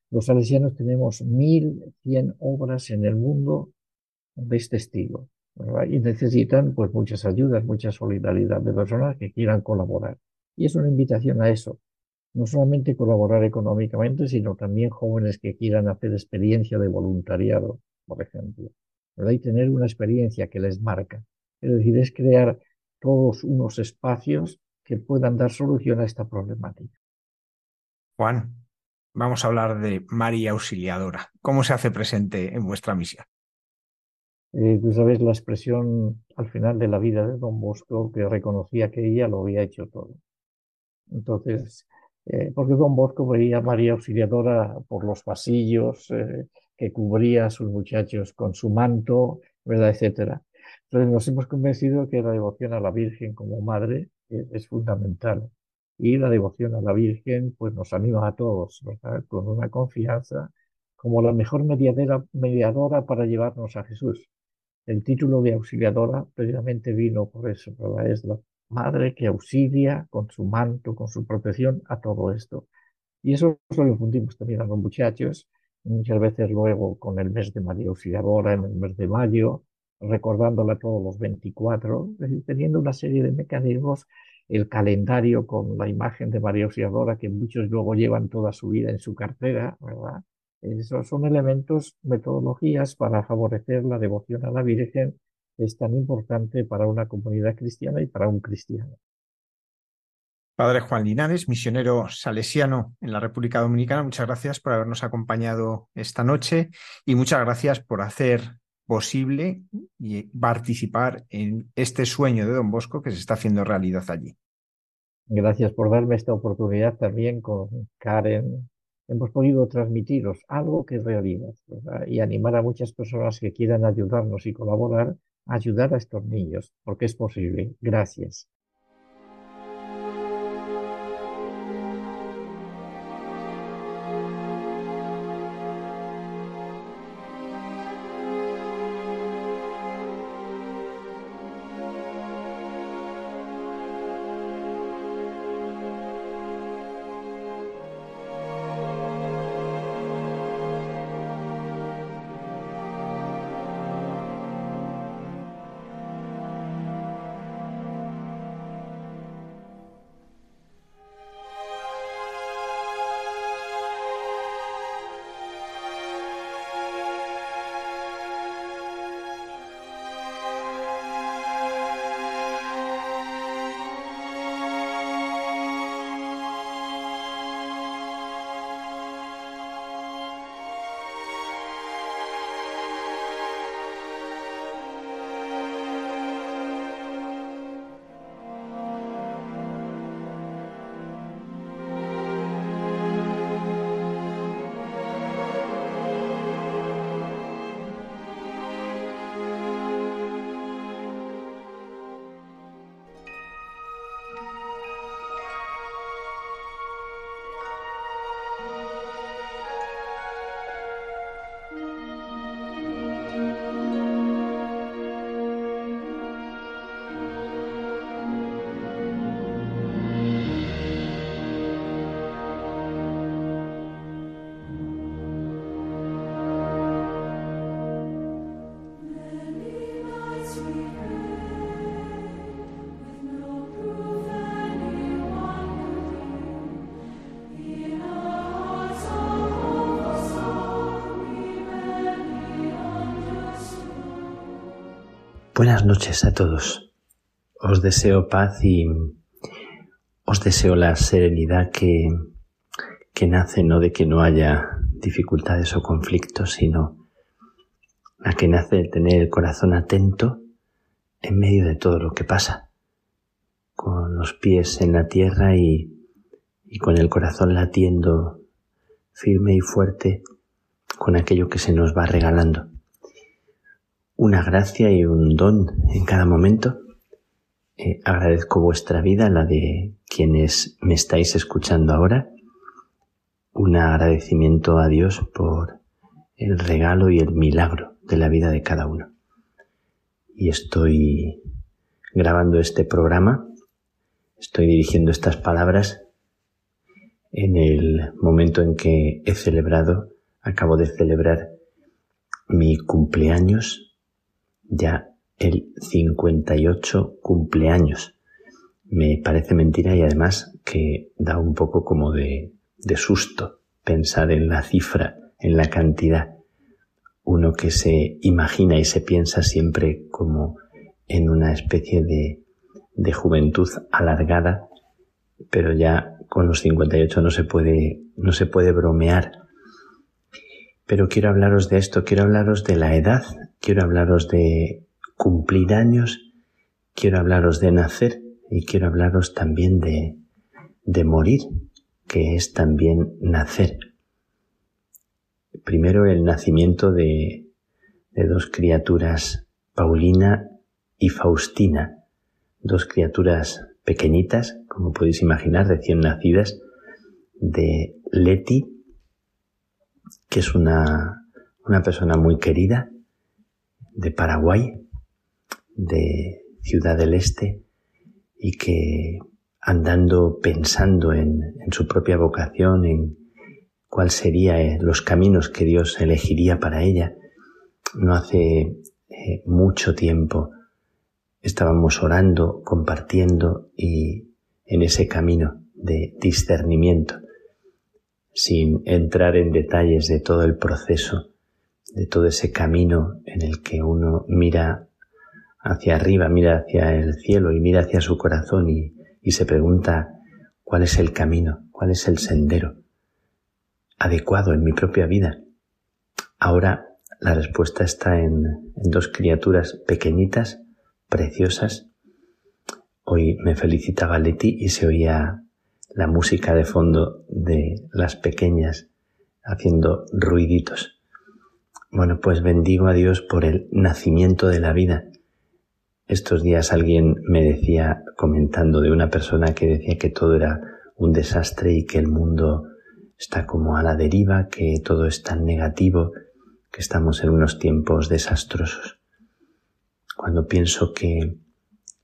Los salesianos tenemos 1.100 obras en el mundo de este estilo. Y necesitan pues muchas ayudas, mucha solidaridad de personas que quieran colaborar. Y es una invitación a eso. No solamente colaborar económicamente, sino también jóvenes que quieran hacer experiencia de voluntariado, por ejemplo. ¿verdad? Y tener una experiencia que les marca. Es decir, es crear todos unos espacios que puedan dar solución a esta problemática. Juan, vamos a hablar de María Auxiliadora. ¿Cómo se hace presente en vuestra misión? Eh, tú sabes la expresión al final de la vida de Don Bosco que reconocía que ella lo había hecho todo. Entonces, eh, porque Don Bosco veía a María Auxiliadora por los pasillos, eh, que cubría a sus muchachos con su manto, ¿verdad? etcétera. Entonces nos hemos convencido que la devoción a la Virgen como madre es, es fundamental. Y la devoción a la Virgen pues nos anima a todos. Con una confianza como la mejor mediadora para llevarnos a Jesús. El título de auxiliadora precisamente vino por eso, ¿verdad? Es la madre que auxilia con su manto, con su protección a todo esto. Y eso lo infundimos también a los muchachos, muchas veces luego con el mes de María Auxiliadora, en el mes de mayo, recordándola todos los 24, es teniendo una serie de mecanismos, el calendario con la imagen de María Auxiliadora, que muchos luego llevan toda su vida en su cartera, ¿verdad? Esos son elementos, metodologías para favorecer la devoción a la Virgen, es tan importante para una comunidad cristiana y para un cristiano. Padre Juan Linares, misionero salesiano en la República Dominicana, muchas gracias por habernos acompañado esta noche y muchas gracias por hacer posible y participar en este sueño de Don Bosco que se está haciendo realidad allí. Gracias por darme esta oportunidad también con Karen. Hemos podido transmitiros algo que es realidad ¿verdad? y animar a muchas personas que quieran ayudarnos y colaborar ayudar a estos niños, porque es posible. Gracias. Buenas noches a todos. Os deseo paz y os deseo la serenidad que, que nace no de que no haya dificultades o conflictos, sino la que nace de tener el corazón atento en medio de todo lo que pasa, con los pies en la tierra y, y con el corazón latiendo firme y fuerte con aquello que se nos va regalando una gracia y un don en cada momento. Eh, agradezco vuestra vida, la de quienes me estáis escuchando ahora. Un agradecimiento a Dios por el regalo y el milagro de la vida de cada uno. Y estoy grabando este programa, estoy dirigiendo estas palabras en el momento en que he celebrado, acabo de celebrar mi cumpleaños ya el 58 cumpleaños. Me parece mentira y además que da un poco como de, de susto pensar en la cifra, en la cantidad. Uno que se imagina y se piensa siempre como en una especie de, de juventud alargada, pero ya con los 58 no se puede, no se puede bromear. Pero quiero hablaros de esto, quiero hablaros de la edad quiero hablaros de cumplir años, quiero hablaros de nacer y quiero hablaros también de, de morir, que es también nacer. Primero el nacimiento de, de dos criaturas, Paulina y Faustina, dos criaturas pequeñitas, como podéis imaginar, recién nacidas, de Leti, que es una, una persona muy querida, de Paraguay, de Ciudad del Este, y que andando pensando en, su propia vocación, en cuál serían eh, los caminos que Dios elegiría para ella, no hace eh, mucho tiempo estábamos orando, compartiendo y en ese camino de discernimiento, sin entrar en detalles de todo el proceso de todo ese camino en el que uno mira hacia arriba, mira hacia el cielo y mira hacia su corazón y, se pregunta cuál es el camino, cuál es el sendero adecuado en mi propia vida. Ahora la respuesta está en, dos criaturas pequeñitas, preciosas. Hoy me felicitaba Leti y se oía la música de fondo de las pequeñas haciendo ruiditos. Bueno, pues bendigo a Dios por el nacimiento de la vida. Estos días alguien me decía, comentando de una persona que decía que todo era un desastre y que el mundo está como a la deriva, que todo es tan negativo, que estamos en unos tiempos desastrosos. Cuando pienso que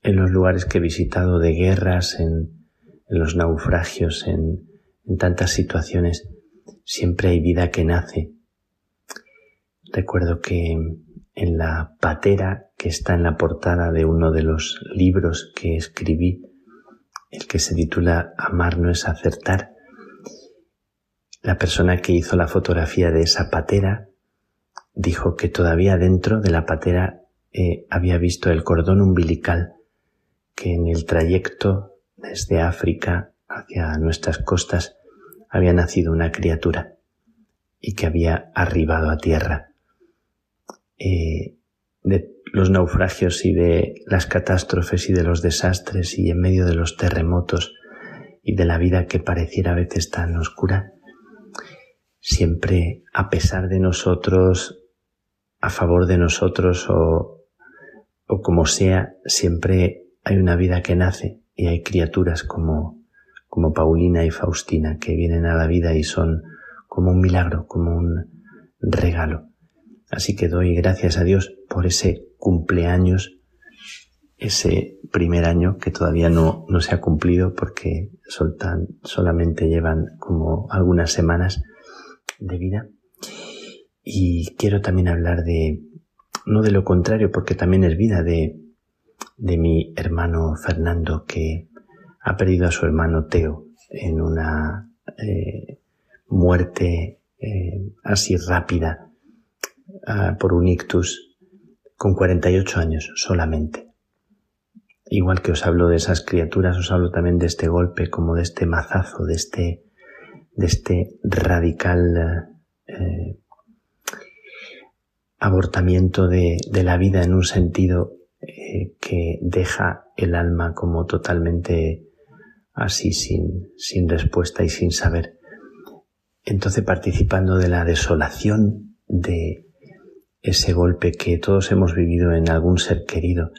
en los lugares que he visitado de guerras, en, los naufragios, en tantas situaciones, siempre hay vida que nace, Recuerdo que en la patera que está en la portada de uno de los libros que escribí, el que se titula Amar no es acertar, la persona que hizo la fotografía de esa patera dijo que todavía dentro de la patera eh, había visto el cordón umbilical que en el trayecto desde África hacia nuestras costas había nacido una criatura y que había arribado a tierra. Eh, de los naufragios y de las catástrofes y de los desastres y en medio de los terremotos y de la vida que pareciera a veces tan oscura, siempre a pesar de nosotros, a favor de nosotros o, o como sea, siempre hay una vida que nace y hay criaturas como, como Paulina y Faustina que vienen a la vida y son como un milagro, como un regalo. Así que doy gracias a Dios por ese cumpleaños, ese primer año que todavía no, no se ha cumplido porque solamente llevan como algunas semanas de vida. Y quiero también hablar de, no de lo contrario, porque también es vida de, de mi hermano Fernando que ha perdido a su hermano Teo en una eh, muerte eh, así rápida por un ictus con 48 años solamente. Igual que os hablo de esas criaturas, os hablo también de este golpe, como de este mazazo, de este, de este radical eh, abortamiento de, de, la vida en un sentido eh, que deja el alma como totalmente así sin, sin respuesta y sin saber. Entonces participando de la desolación de ese golpe que todos hemos vivido en algún ser querido,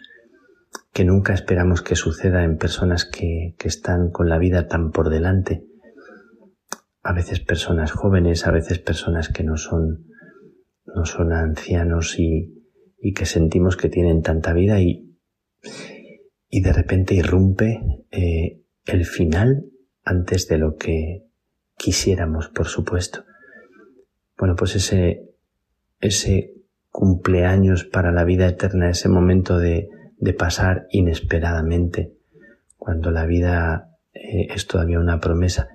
que nunca esperamos que suceda en personas que, que están con la vida tan por delante, a veces personas jóvenes, a veces personas que no son, no son ancianos y, y que sentimos que tienen tanta vida y, y de repente irrumpe eh, el final antes de lo que quisiéramos, por supuesto. Bueno, pues ese, ese cumpleaños para la vida eterna, ese momento de, de pasar inesperadamente, cuando la vida eh, es todavía una promesa,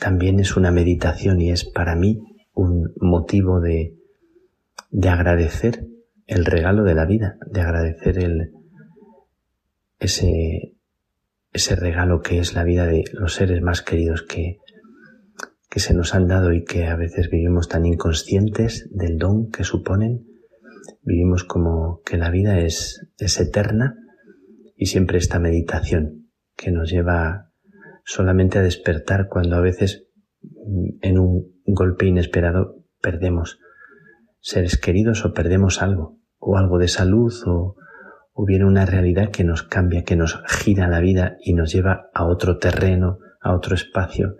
también es una meditación y es para mí un motivo de, de agradecer el regalo de la vida, de agradecer el, ese, ese regalo que es la vida de los seres más queridos que, que se nos han dado y que a veces vivimos tan inconscientes del don que suponen. Vivimos como que la vida es, es eterna y siempre esta meditación que nos lleva solamente a despertar cuando a veces en un golpe inesperado perdemos seres queridos o perdemos algo, o algo de salud o, hubiera una realidad que nos cambia, que nos gira la vida y nos lleva a otro terreno, a otro espacio,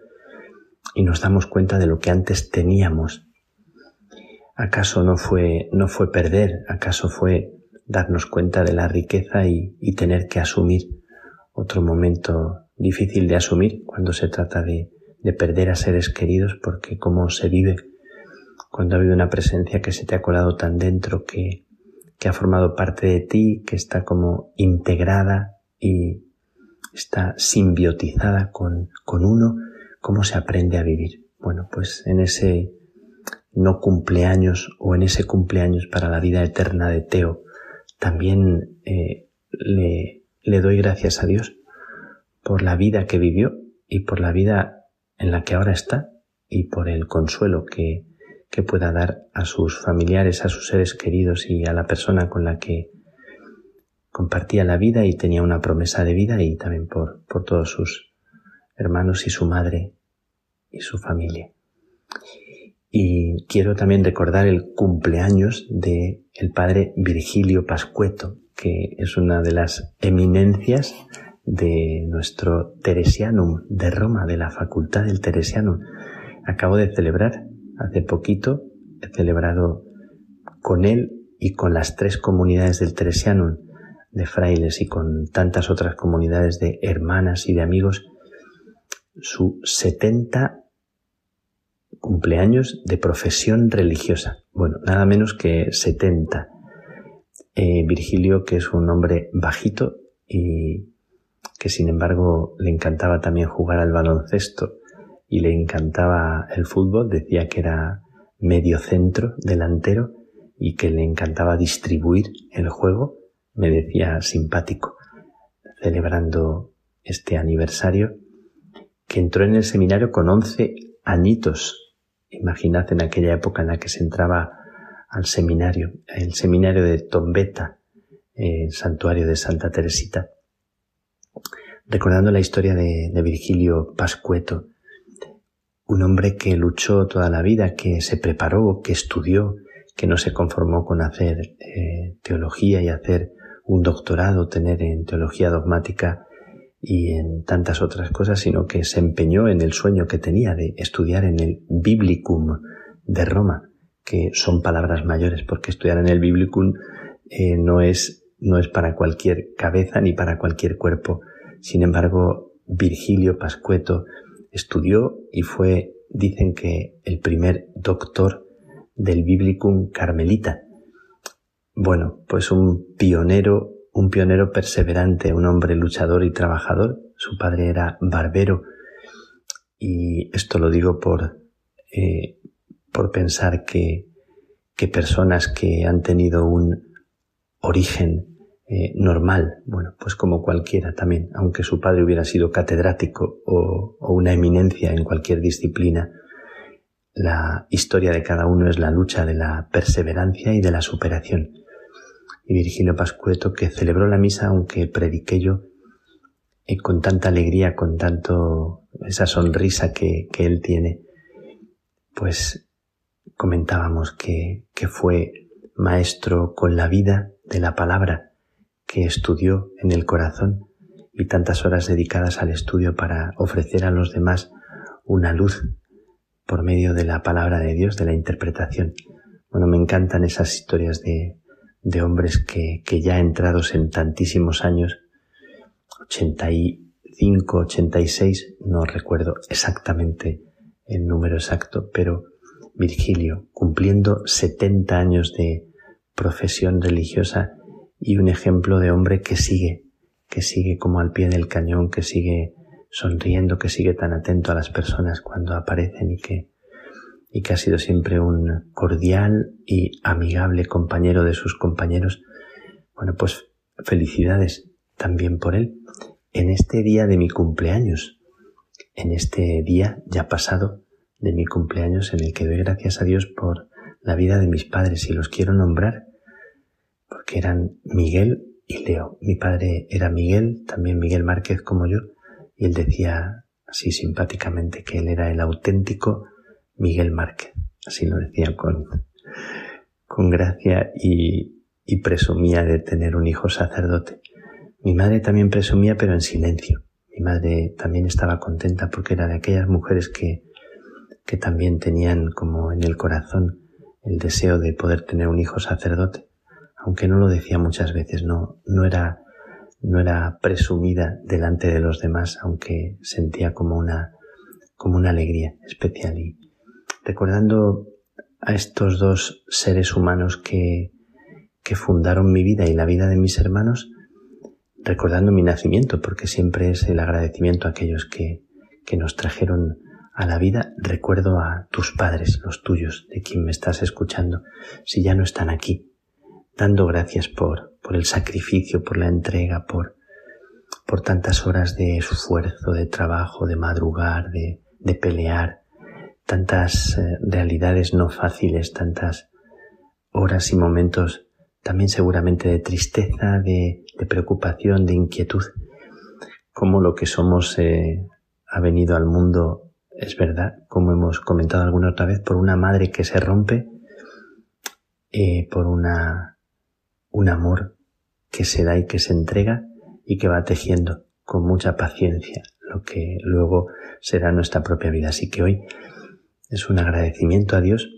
y nos damos cuenta de lo que antes teníamos. ¿Acaso no fue, no fue perder? ¿Acaso fue darnos cuenta de la riqueza y, y tener que asumir otro momento difícil de asumir cuando se trata de, de perder a seres queridos? Porque cómo se vive cuando ha habido una presencia que se te ha colado tan dentro que, que ha formado parte de ti, que está como integrada y está simbiotizada con, con uno, ¿cómo se aprende a vivir? Bueno, pues en ese no cumpleaños o en ese cumpleaños para la vida eterna de Teo, también eh, le, le doy gracias a Dios por la vida que vivió y por la vida en la que ahora está y por el consuelo que, que pueda dar a sus familiares, a sus seres queridos y a la persona con la que compartía la vida y tenía una promesa de vida y también por, por todos sus hermanos y su madre y su familia. Y quiero también recordar el cumpleaños de el padre Virgilio Pascueto, que es una de las eminencias de nuestro Teresianum de Roma, de la Facultad del Teresianum. Acabo de celebrar Hace poquito he celebrado con él y con las tres comunidades del Teresianum de frailes y con tantas otras comunidades de hermanas y de amigos su 70 cumpleaños de profesión religiosa. Bueno, nada menos que 70. Eh, Virgilio, que es un hombre bajito y que sin embargo le encantaba también jugar al baloncesto y le encantaba el fútbol, decía que era medio centro, delantero, y que le encantaba distribuir el juego, me decía simpático, celebrando este aniversario, que entró en el seminario con 11 añitos. Imaginad en aquella época en la que se entraba al seminario, el seminario de Tombeta, el santuario de Santa Teresita, recordando la historia de, de Virgilio Pascueto, un hombre que luchó toda la vida, que se preparó, que estudió, que no se conformó con hacer eh, teología y hacer un doctorado, tener en teología dogmática y en tantas otras cosas, sino que se empeñó en el sueño que tenía de estudiar en el Biblicum de Roma, que son palabras mayores, porque estudiar en el Biblicum eh, no, es, no es para cualquier cabeza ni para cualquier cuerpo. Sin embargo, Virgilio Pascueto Estudió y fue, dicen que, el primer doctor del Biblicum Carmelita. Bueno, pues un pionero, un pionero perseverante, un hombre luchador y trabajador. Su padre era barbero y esto lo digo por, eh, por pensar que, que personas que han tenido un, origen eh, normal, bueno, pues como cualquiera también, aunque su padre hubiera sido catedrático o, o una eminencia en cualquier disciplina, la historia de cada uno es la lucha de la perseverancia y de la superación. Y Virgilio Pascueto, que celebró la misa, aunque prediqué yo, eh, con tanta alegría, con tanto esa sonrisa que, que él tiene, pues comentábamos que, que fue maestro con la vida de la palabra, que estudió en el corazón y tantas horas dedicadas al estudio para ofrecer a los demás una luz por medio de la palabra de Dios, de la interpretación. Bueno, me encantan esas historias de, de hombres que, que ya entrados en tantísimos años, 85, 86, no recuerdo exactamente el número exacto, pero Virgilio, cumpliendo 70 años de profesión religiosa, y un ejemplo de hombre que sigue, que sigue como al pie del cañón, que sigue sonriendo, que sigue tan atento a las personas cuando aparecen y que, y que ha sido siempre un cordial y amigable compañero de sus compañeros. Bueno, pues felicidades también por él en este día de mi cumpleaños, en este día ya pasado de mi cumpleaños en el que doy gracias a Dios por la vida de mis padres y los quiero nombrar porque eran Miguel y Leo. Mi padre era Miguel, también Miguel Márquez como yo, y él decía así simpáticamente que él era el auténtico Miguel Márquez. Así lo decía con, con gracia y, y presumía de tener un hijo sacerdote. Mi madre también presumía, pero en silencio. Mi madre también estaba contenta porque era de aquellas mujeres que, que también tenían como en el corazón el deseo de poder tener un hijo sacerdote aunque no lo decía muchas veces, no, era, presumida delante de los demás, aunque sentía como una, alegría especial. Y recordando a estos dos seres humanos que, fundaron mi vida y la vida de mis hermanos, recordando mi nacimiento, porque siempre es el agradecimiento a aquellos que, que nos trajeron a la vida, recuerdo a tus padres, los tuyos, de quien me estás escuchando, si ya no están aquí, dando gracias por, por el sacrificio, por la entrega, por, por tantas horas de esfuerzo, de trabajo, de madrugar, de, de pelear, tantas eh, realidades no fáciles, tantas horas y momentos también seguramente de tristeza, de, de preocupación, de inquietud, como lo que somos eh, ha venido al mundo, es verdad, como hemos comentado alguna otra vez, por una madre que se rompe, eh, por una un amor que se da y que se entrega y que va tejiendo con mucha paciencia lo que luego será nuestra propia vida. Así que hoy es un agradecimiento a Dios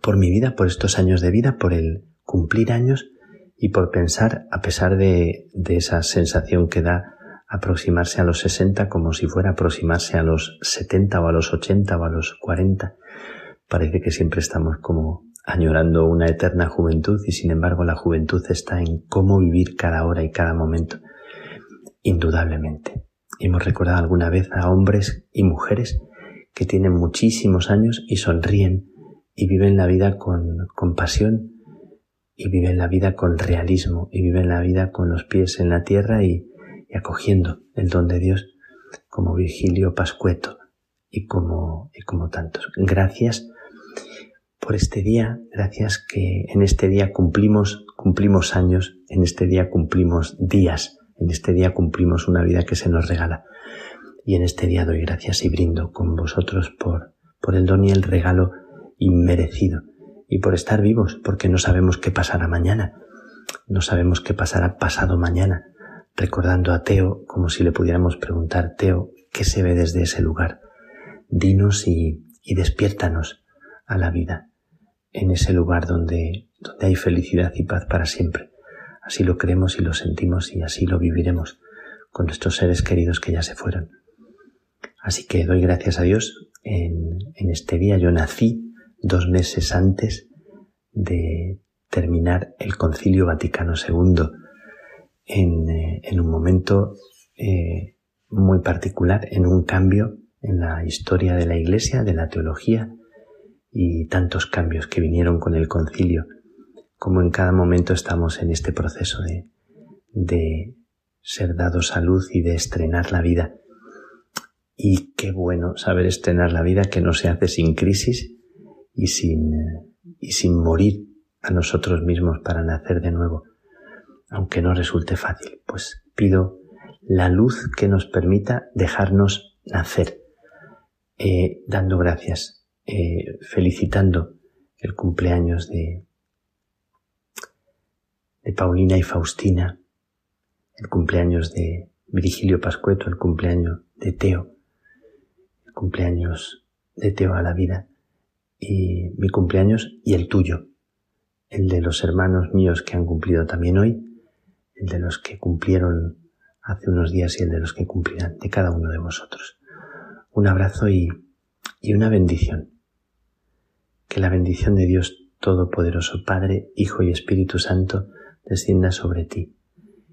por mi vida, por estos años de vida, por el cumplir años y por pensar, a pesar de, de esa sensación que da aproximarse a los 60 como si fuera aproximarse a los 70 o a los 80 o a los 40, parece que siempre estamos como añorando una eterna juventud y sin embargo la juventud está en cómo vivir cada hora y cada momento. Indudablemente. Hemos recordado alguna vez a hombres y mujeres que tienen muchísimos años y sonríen y viven la vida con, compasión y viven la vida con realismo y viven la vida con los pies en la tierra y, y acogiendo el don de Dios como Virgilio Pascueto y como, y como tantos. Gracias por este día, gracias que en este día cumplimos, cumplimos años, en este día cumplimos días, en este día cumplimos una vida que se nos regala. Y en este día doy gracias y brindo con vosotros por, por el don y el regalo inmerecido y por estar vivos, porque no sabemos qué pasará mañana, no sabemos qué pasará pasado mañana, recordando a Teo como si le pudiéramos preguntar, Teo, ¿qué se ve desde ese lugar? Dinos y, y despiértanos a la vida en ese lugar donde, donde hay felicidad y paz para siempre. Así lo creemos y lo sentimos y así lo viviremos con nuestros seres queridos que ya se fueron. Así que doy gracias a Dios. En, en este día yo nací dos meses antes de terminar el Concilio Vaticano II en, eh, en un momento eh, muy particular, en un cambio en la historia de la Iglesia, de la teología y tantos cambios que vinieron con el concilio, como en cada momento estamos en este proceso de, de ser dados a luz y de estrenar la vida. Y qué bueno saber estrenar la vida que no se hace sin crisis y sin, y sin morir a nosotros mismos para nacer de nuevo, aunque no resulte fácil. Pues pido la luz que nos permita dejarnos nacer, eh, dando gracias, eh, felicitando el cumpleaños de, de Paulina y Faustina, el cumpleaños de Virgilio Pascueto, el cumpleaños de Teo, el cumpleaños de Teo a la vida y mi cumpleaños y el tuyo, el de los hermanos míos que han cumplido también hoy, el de los que cumplieron hace unos días y el de los que cumplirán, de cada uno de vosotros. Un abrazo y, y una bendición. Que la bendición de Dios Todopoderoso, Padre, Hijo y Espíritu Santo, descienda sobre ti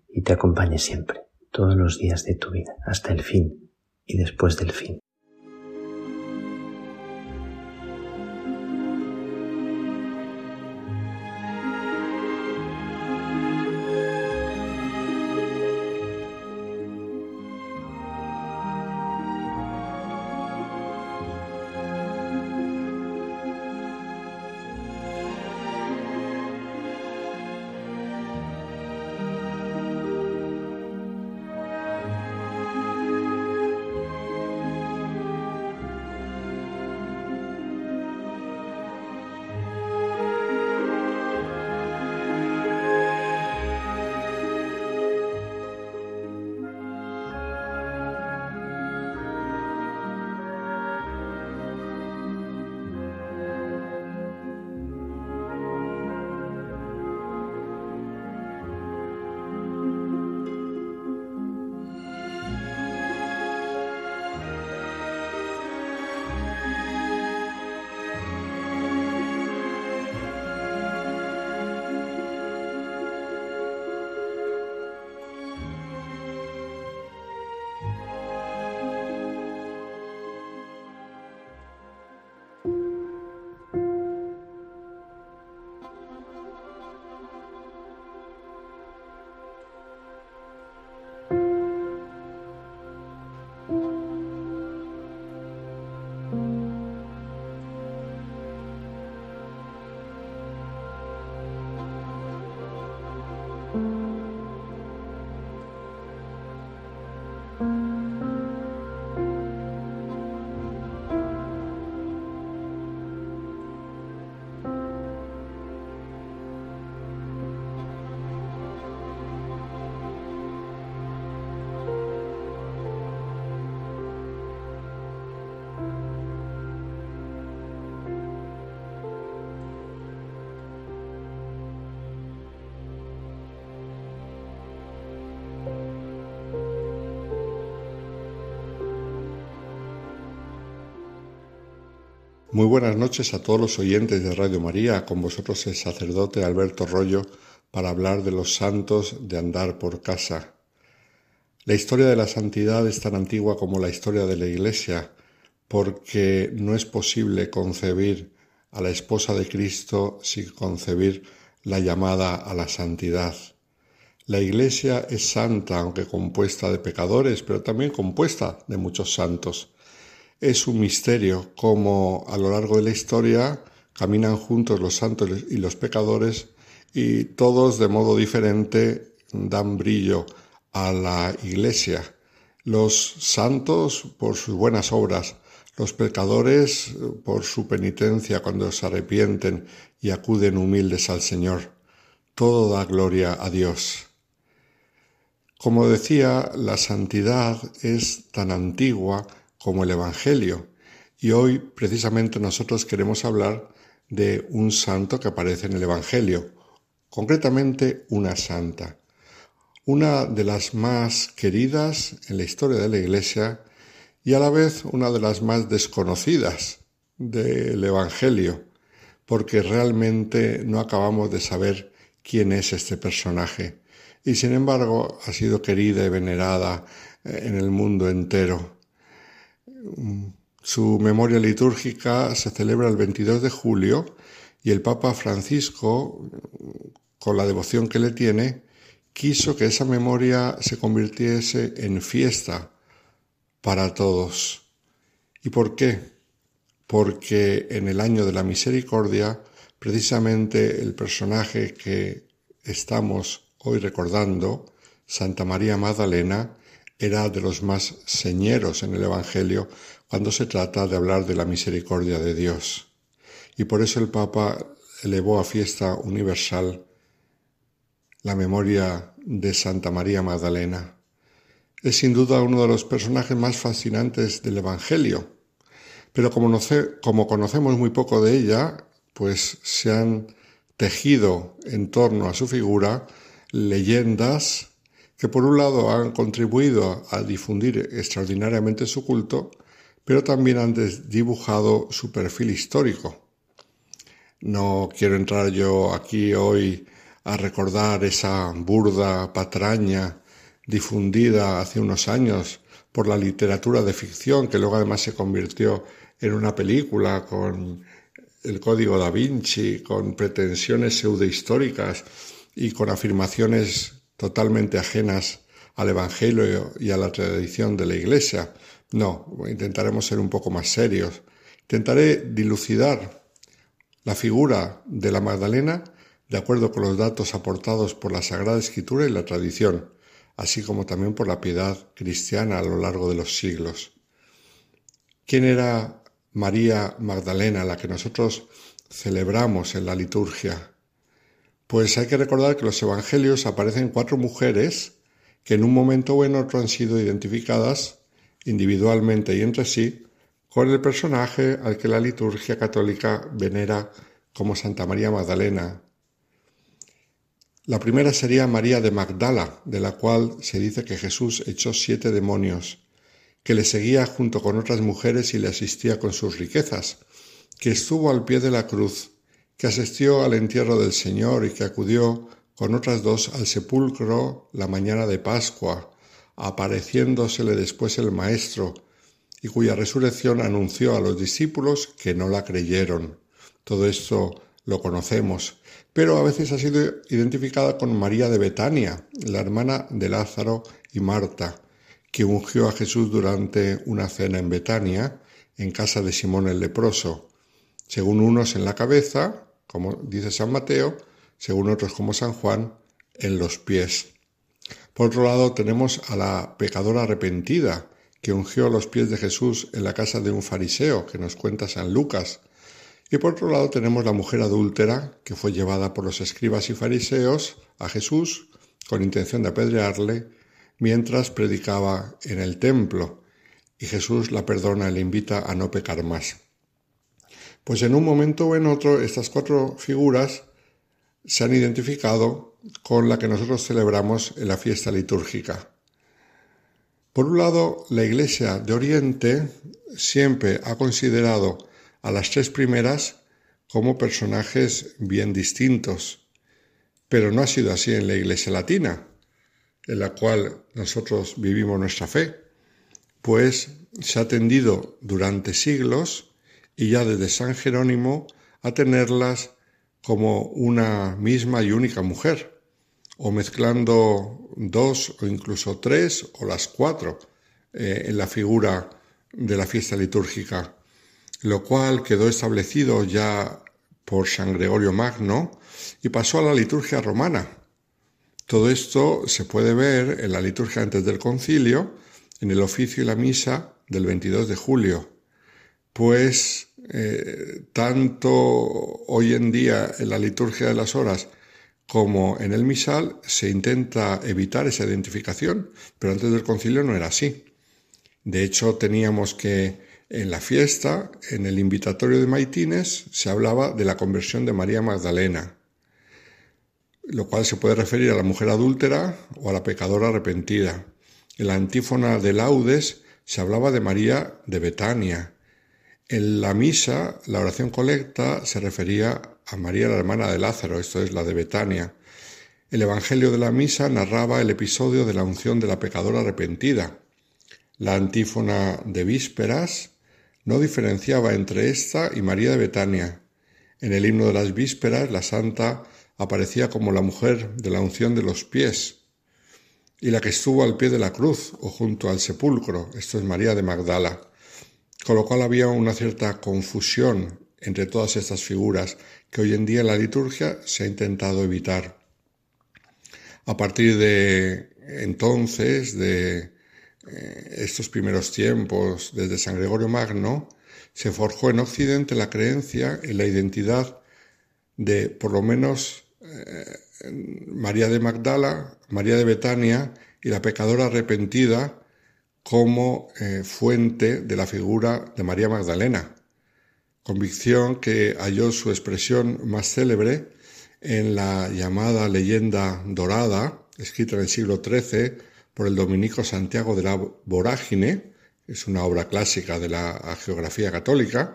y te acompañe siempre, todos los días de tu vida, hasta el fin y después del fin. Muy buenas noches a todos los oyentes de Radio María, con vosotros el sacerdote Alberto Rollo para hablar de los santos de andar por casa. La historia de la santidad es tan antigua como la historia de la Iglesia, porque no es posible concebir a la esposa de Cristo sin concebir la llamada a la santidad. La Iglesia es santa, aunque compuesta de pecadores, pero también compuesta de muchos santos. Es un misterio cómo a lo largo de la historia caminan juntos los santos y los pecadores y todos de modo diferente dan brillo a la iglesia. Los santos por sus buenas obras, los pecadores por su penitencia cuando se arrepienten y acuden humildes al Señor. Todo da gloria a Dios. Como decía, la santidad es tan antigua como el Evangelio. Y hoy precisamente nosotros queremos hablar de un santo que aparece en el Evangelio, concretamente una santa, una de las más queridas en la historia de la Iglesia y a la vez una de las más desconocidas del Evangelio, porque realmente no acabamos de saber quién es este personaje. Y sin embargo ha sido querida y venerada en el mundo entero. Su memoria litúrgica se celebra el 22 de julio y el Papa Francisco, con la devoción que le tiene, quiso que esa memoria se convirtiese en fiesta para todos. ¿Y por qué? Porque en el año de la misericordia, precisamente el personaje que estamos hoy recordando, Santa María Magdalena, era de los más señeros en el Evangelio cuando se trata de hablar de la misericordia de Dios. Y por eso el Papa elevó a fiesta universal la memoria de Santa María Magdalena. Es sin duda uno de los personajes más fascinantes del Evangelio, pero como, como conocemos muy poco de ella, pues se han tejido en torno a su figura leyendas que por un lado han contribuido a difundir extraordinariamente su culto, pero también han dibujado su perfil histórico. No quiero entrar yo aquí hoy a recordar esa burda patraña difundida hace unos años por la literatura de ficción, que luego además se convirtió en una película con el código da Vinci, con pretensiones pseudohistóricas y con afirmaciones totalmente ajenas al Evangelio y a la tradición de la Iglesia. No, intentaremos ser un poco más serios. Intentaré dilucidar la figura de la Magdalena de acuerdo con los datos aportados por la Sagrada Escritura y la tradición, así como también por la piedad cristiana a lo largo de los siglos. ¿Quién era María Magdalena, la que nosotros celebramos en la liturgia? Pues hay que recordar que los evangelios aparecen cuatro mujeres que en un momento o en otro han sido identificadas individualmente y entre sí con el personaje al que la liturgia católica venera como Santa María Magdalena. La primera sería María de Magdala, de la cual se dice que Jesús echó siete demonios, que le seguía junto con otras mujeres y le asistía con sus riquezas, que estuvo al pie de la cruz que asistió al entierro del Señor y que acudió con otras dos al sepulcro la mañana de Pascua, apareciéndosele después el Maestro, y cuya resurrección anunció a los discípulos que no la creyeron. Todo esto lo conocemos, pero a veces ha sido identificada con María de Betania, la hermana de Lázaro y Marta, que ungió a Jesús durante una cena en Betania, en casa de Simón el leproso, según unos en la cabeza como dice San Mateo, según otros como San Juan, en los pies. Por otro lado, tenemos a la pecadora arrepentida, que ungió los pies de Jesús en la casa de un fariseo, que nos cuenta San Lucas. Y por otro lado tenemos la mujer adúltera, que fue llevada por los escribas y fariseos a Jesús con intención de apedrearle, mientras predicaba en el templo, y Jesús la perdona y le invita a no pecar más. Pues en un momento o en otro estas cuatro figuras se han identificado con la que nosotros celebramos en la fiesta litúrgica. Por un lado, la Iglesia de Oriente siempre ha considerado a las tres primeras como personajes bien distintos, pero no ha sido así en la Iglesia Latina, en la cual nosotros vivimos nuestra fe, pues se ha tendido durante siglos y ya desde San Jerónimo a tenerlas como una misma y única mujer, o mezclando dos o incluso tres o las cuatro eh, en la figura de la fiesta litúrgica, lo cual quedó establecido ya por San Gregorio Magno y pasó a la liturgia romana. Todo esto se puede ver en la liturgia antes del concilio, en el oficio y la misa del 22 de julio, pues eh, tanto hoy en día en la liturgia de las horas como en el misal se intenta evitar esa identificación, pero antes del concilio no era así. De hecho, teníamos que en la fiesta, en el invitatorio de Maitines, se hablaba de la conversión de María Magdalena, lo cual se puede referir a la mujer adúltera o a la pecadora arrepentida. En la antífona de laudes se hablaba de María de Betania, en la misa, la oración colecta se refería a María la hermana de Lázaro, esto es la de Betania. El Evangelio de la misa narraba el episodio de la unción de la pecadora arrepentida. La antífona de vísperas no diferenciaba entre esta y María de Betania. En el himno de las vísperas, la santa aparecía como la mujer de la unción de los pies y la que estuvo al pie de la cruz o junto al sepulcro, esto es María de Magdala, con lo cual había una cierta confusión entre todas estas figuras que hoy en día en la liturgia se ha intentado evitar. A partir de entonces, de eh, estos primeros tiempos, desde San Gregorio Magno, se forjó en Occidente la creencia en la identidad de por lo menos eh, María de Magdala, María de Betania y la pecadora arrepentida como eh, fuente de la figura de María Magdalena, convicción que halló su expresión más célebre en la llamada leyenda dorada, escrita en el siglo XIII por el dominico Santiago de la Vorágine, es una obra clásica de la geografía católica,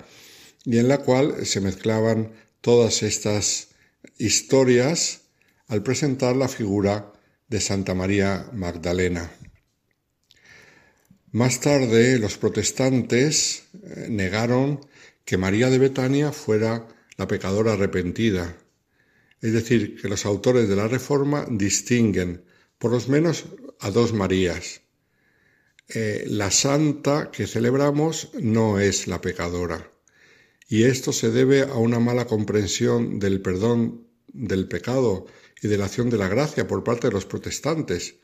y en la cual se mezclaban todas estas historias al presentar la figura de Santa María Magdalena. Más tarde los protestantes eh, negaron que María de Betania fuera la pecadora arrepentida, es decir, que los autores de la Reforma distinguen por lo menos a dos Marías. Eh, la santa que celebramos no es la pecadora, y esto se debe a una mala comprensión del perdón del pecado y de la acción de la gracia por parte de los protestantes,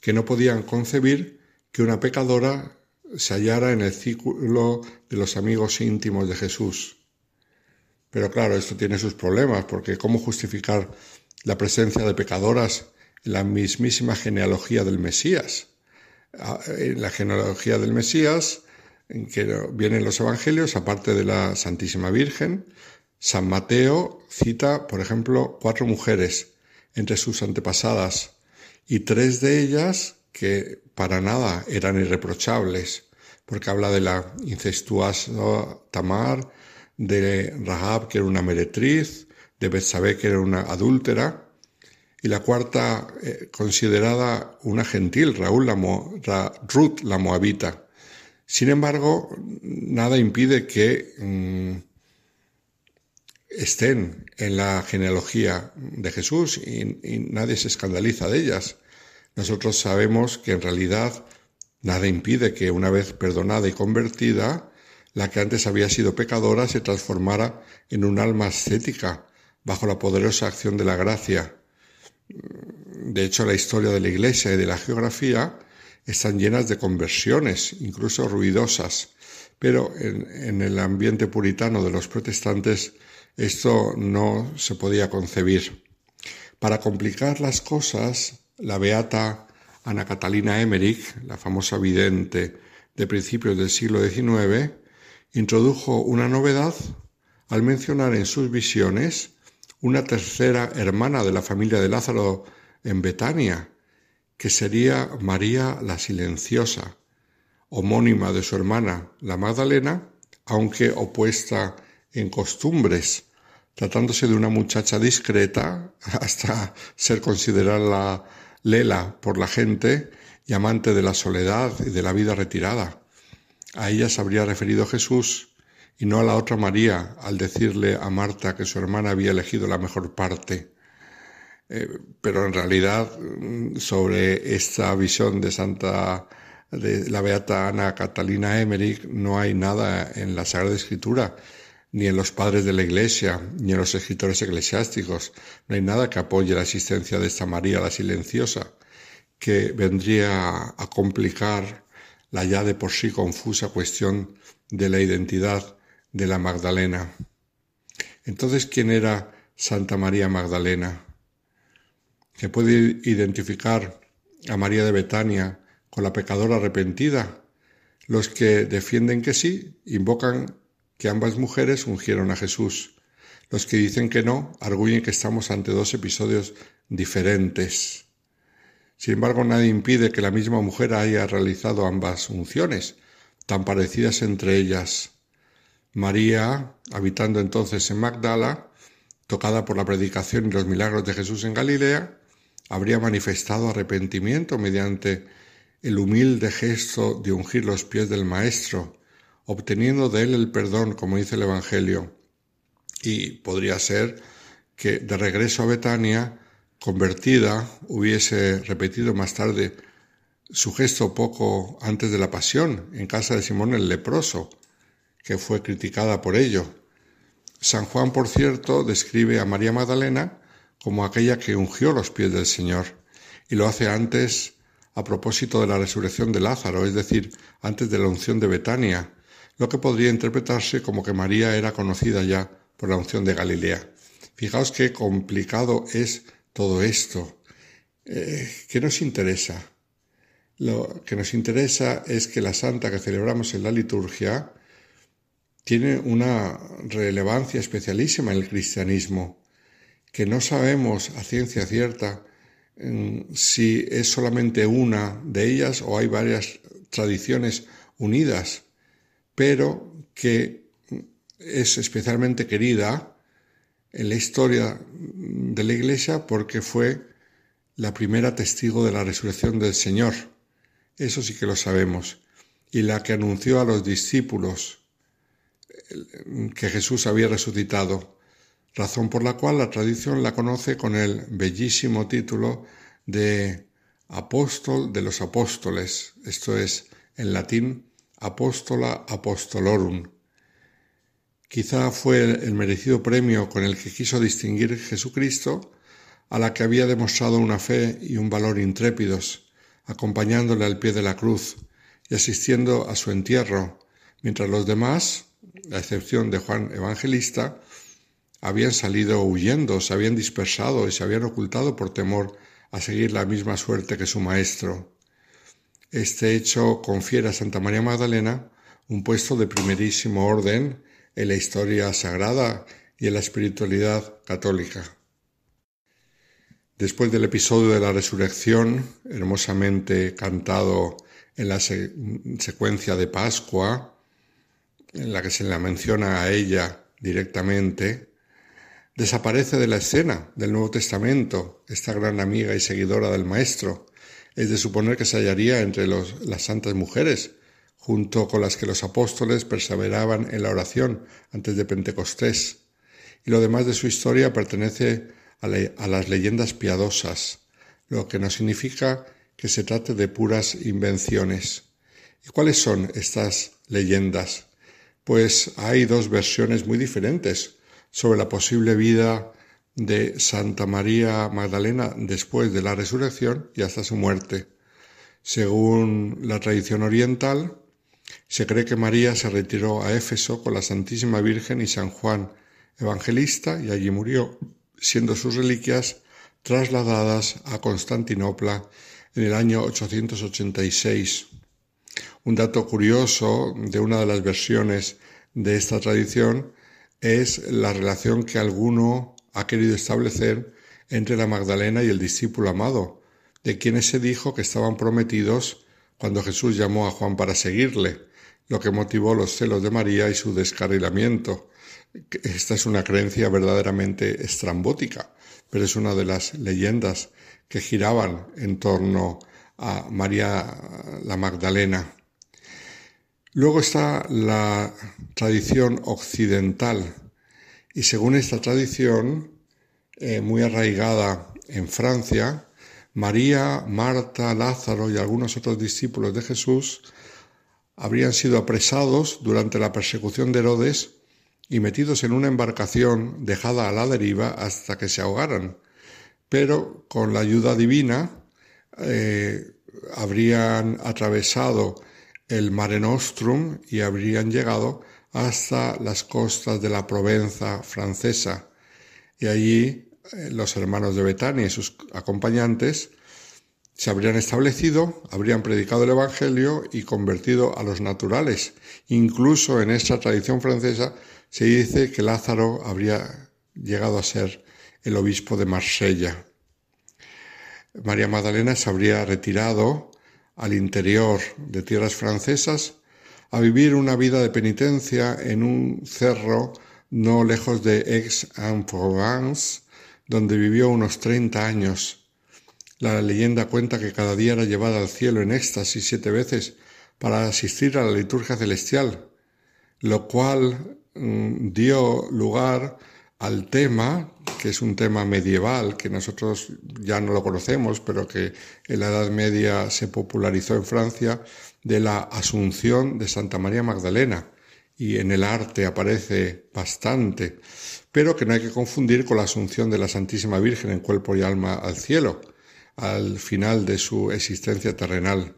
que no podían concebir que una pecadora se hallara en el círculo de los amigos íntimos de Jesús. Pero claro, esto tiene sus problemas, porque ¿cómo justificar la presencia de pecadoras en la mismísima genealogía del Mesías? Ah, en la genealogía del Mesías, en que vienen los evangelios, aparte de la Santísima Virgen, San Mateo cita, por ejemplo, cuatro mujeres entre sus antepasadas y tres de ellas que para nada eran irreprochables, porque habla de la incestuosa Tamar, de Rahab, que era una meretriz, de Betsabé, que era una adúltera, y la cuarta eh, considerada una gentil, Raúl la Ruth la moabita. Sin embargo, nada impide que mm, estén en la genealogía de Jesús y, nadie se escandaliza de ellas. Nosotros sabemos que en realidad nada impide que una vez perdonada y convertida, la que antes había sido pecadora se transformara en un alma ascética bajo la poderosa acción de la gracia. De hecho, la historia de la Iglesia y de la geografía están llenas de conversiones, incluso ruidosas, pero en, en el ambiente puritano de los protestantes esto no se podía concebir. Para complicar las cosas, la beata Ana Catalina Emmerich, la famosa vidente de principios del siglo XIX, introdujo una novedad al mencionar en sus visiones una tercera hermana de la familia de Lázaro en Betania, que sería María la Silenciosa, homónima de su hermana la Magdalena, aunque opuesta en costumbres, tratándose de una muchacha discreta <laughs> hasta ser considerada lela por la gente y amante de la soledad y de la vida retirada. A ella se habría referido Jesús y no a la otra María al decirle a Marta que su hermana había elegido la mejor parte. Eh, pero en realidad mm, sobre esta visión de Santa de la beata Ana Catalina Emmerich no hay nada en la Sagrada Escritura ni en los padres de la Iglesia, ni en los escritores eclesiásticos. No hay nada que apoye la existencia de esta María la silenciosa, que vendría a complicar la ya de por sí confusa cuestión de la identidad de la Magdalena. Entonces, ¿quién era Santa María Magdalena? ¿Se puede identificar a María de Betania con la pecadora arrepentida? Los que defienden que sí invocan que ambas mujeres ungieron a Jesús. Los que dicen que no arguyen que estamos ante dos episodios diferentes. Sin embargo, nadie impide que la misma mujer haya realizado ambas unciones, tan parecidas entre ellas. María, habitando entonces en Magdala, tocada por la predicación y los milagros de Jesús en Galilea, habría manifestado arrepentimiento mediante el humilde gesto de ungir los pies del Maestro, obteniendo de él el perdón, como dice el Evangelio. Y podría ser que de regreso a Betania, convertida, hubiese repetido más tarde su gesto poco antes de la pasión en casa de Simón el leproso, que fue criticada por ello. San Juan, por cierto, describe a María Magdalena como aquella que ungió los pies del Señor, y lo hace antes a propósito de la resurrección de Lázaro, es decir, antes de la unción de Betania, lo que podría interpretarse como que María era conocida ya por la unción de Galilea. Fijaos qué complicado es todo esto. Eh, ¿Qué nos interesa? Lo que nos interesa es que la santa que celebramos en la liturgia tiene una relevancia especialísima en el cristianismo, que no sabemos a ciencia cierta mm, si es solamente una de ellas o hay varias tradiciones unidas, pero que es especialmente querida en la historia de la Iglesia porque fue la primera testigo de la resurrección del Señor. Eso sí que lo sabemos, y la que anunció a los discípulos que Jesús había resucitado, razón por la cual la tradición la conoce con el bellísimo título de apóstol de los apóstoles, esto es, en latín, apóstola apostolorum. Quizá fue el merecido premio con el que quiso distinguir Jesucristo a la que había demostrado una fe y un valor intrépidos, acompañándole al pie de la cruz y asistiendo a su entierro, mientras los demás, a excepción de Juan Evangelista, habían salido huyendo, se habían dispersado y se habían ocultado por temor a seguir la misma suerte que su maestro. Este hecho confiere a Santa María Magdalena un puesto de primerísimo orden en la historia sagrada y en la espiritualidad católica. Después del episodio de la resurrección, hermosamente cantado en la secuencia de Pascua, en la que se la menciona a ella directamente, desaparece de la escena del Nuevo Testamento esta gran amiga y seguidora del Maestro. Es de suponer que se hallaría entre las santas mujeres, junto con las que los apóstoles perseveraban en la oración antes de Pentecostés. Y lo demás de su historia pertenece a, las leyendas piadosas, lo que no significa que se trate de puras invenciones. ¿Y cuáles son estas leyendas? Pues hay dos versiones muy diferentes sobre la posible vida de Santa María Magdalena después de la resurrección y hasta su muerte. Según la tradición oriental, se cree que María se retiró a Éfeso con la Santísima Virgen y San Juan Evangelista y allí murió siendo sus reliquias trasladadas a Constantinopla en el año 886. Un dato curioso de una de las versiones de esta tradición es la relación que alguno ha querido establecer entre la Magdalena y el discípulo amado, de quienes se dijo que estaban prometidos cuando Jesús llamó a Juan para seguirle, lo que motivó los celos de María y su descarrilamiento, esta es una creencia verdaderamente estrambótica, pero es una de las leyendas que giraban en torno a María la Magdalena. Luego está la tradición occidental y según esta tradición, eh, muy arraigada en Francia, María, Marta, Lázaro y algunos otros discípulos de Jesús habrían sido apresados durante la persecución de Herodes y metidos en una embarcación dejada a la deriva hasta que se ahogaran. Pero con la ayuda divina eh, habrían atravesado el Mare Nostrum y habrían llegado hasta las costas de la Provenza francesa. Y allí eh, los hermanos de Betania y sus acompañantes se habrían establecido, habrían predicado el Evangelio y convertido a los naturales. Incluso en esta tradición francesa se dice que Lázaro habría llegado a ser el obispo de Marsella. María Magdalena se habría retirado al interior de tierras francesas a vivir una vida de penitencia en un cerro no lejos de Aix-en-Provence, donde vivió unos 30 años. La leyenda cuenta que cada día era llevada al cielo en éxtasis siete veces para asistir a la liturgia celestial, lo cual Mm, dio lugar al tema, que es un tema medieval, que nosotros ya no lo conocemos, pero que en la Edad Media se popularizó en Francia, de la Asunción de Santa María Magdalena. Y en el arte aparece bastante, pero que no hay que confundir con la Asunción de la Santísima Virgen en cuerpo y alma al cielo, al final de su existencia terrenal.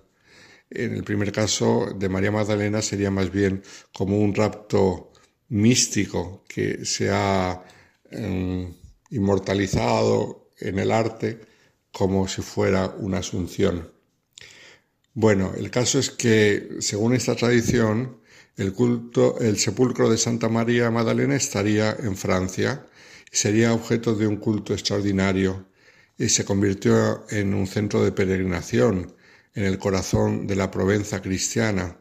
En el primer caso de María Magdalena sería más bien como un rapto místico que se ha em, inmortalizado en el arte como si fuera una asunción. Bueno, el caso es que, según esta tradición, el culto, el sepulcro de Santa María Magdalena estaría en Francia y sería objeto de un culto extraordinario y se convirtió en un centro de peregrinación en el corazón de la Provenza cristiana.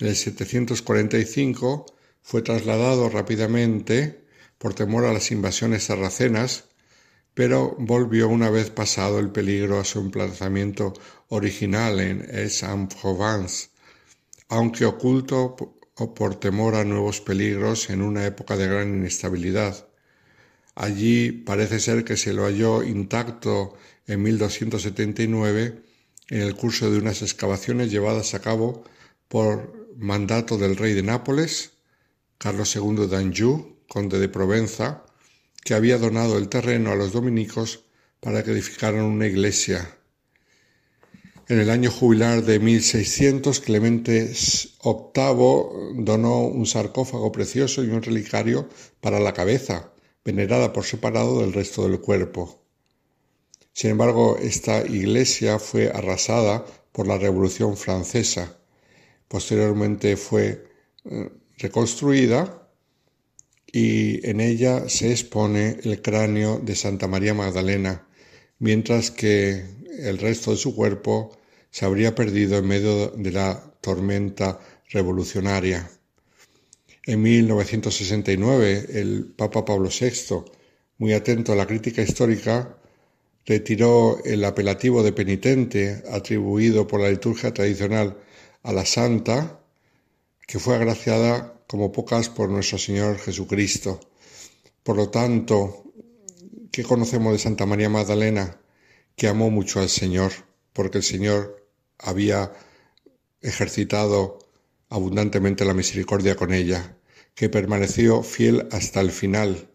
En el 745 fue trasladado rápidamente por temor a las invasiones sarracenas, pero volvió una vez pasado el peligro a su emplazamiento original en Aix-en-Provence, aunque oculto por temor a nuevos peligros en una época de gran inestabilidad. Allí parece ser que se lo halló intacto en 1279 en el curso de unas excavaciones llevadas a cabo por mandato del rey de Nápoles Carlos II d'Anjou, conde de Provenza, que había donado el terreno a los dominicos para que edificaran una iglesia. En el año jubilar de 1600, Clemente VIII donó un sarcófago precioso y un relicario para la cabeza, venerada por separado del resto del cuerpo. Sin embargo, esta iglesia fue arrasada por la Revolución Francesa. Posteriormente fue eh, reconstruida y en ella se expone el cráneo de Santa María Magdalena, mientras que el resto de su cuerpo se habría perdido en medio de la tormenta revolucionaria. En 1969, el Papa Pablo VI, muy atento a la crítica histórica, retiró el apelativo de penitente atribuido por la liturgia tradicional a la santa que fue agraciada como pocas por nuestro Señor Jesucristo. Por lo tanto, ¿qué conocemos de Santa María Magdalena? Que amó mucho al Señor, porque el Señor había ejercitado abundantemente la misericordia con ella, que permaneció fiel hasta el final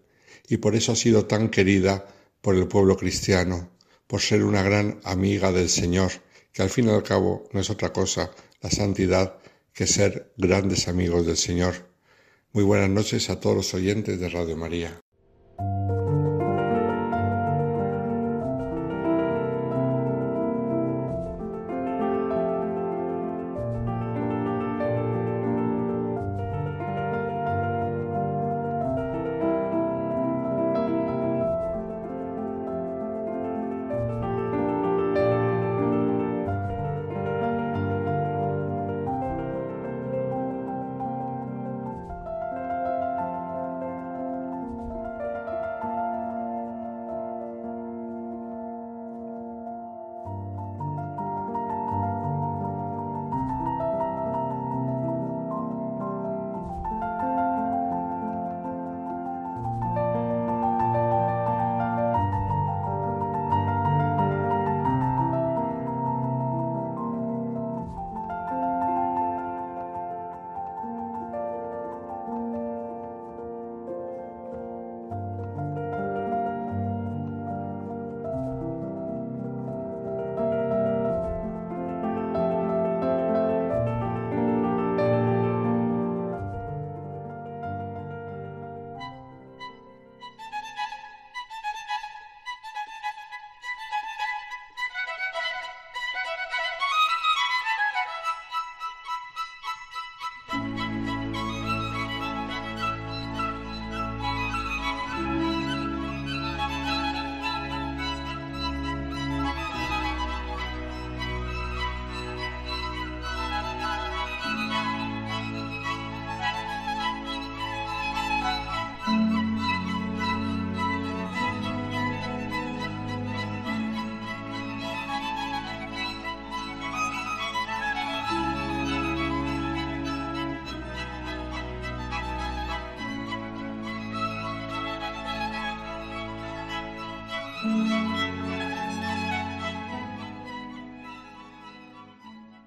y por eso ha sido tan querida por el pueblo cristiano, por ser una gran amiga del Señor, que al fin y al cabo no es otra cosa la santidad que ser grandes amigos del Señor. Muy buenas noches a todos los oyentes de Radio María.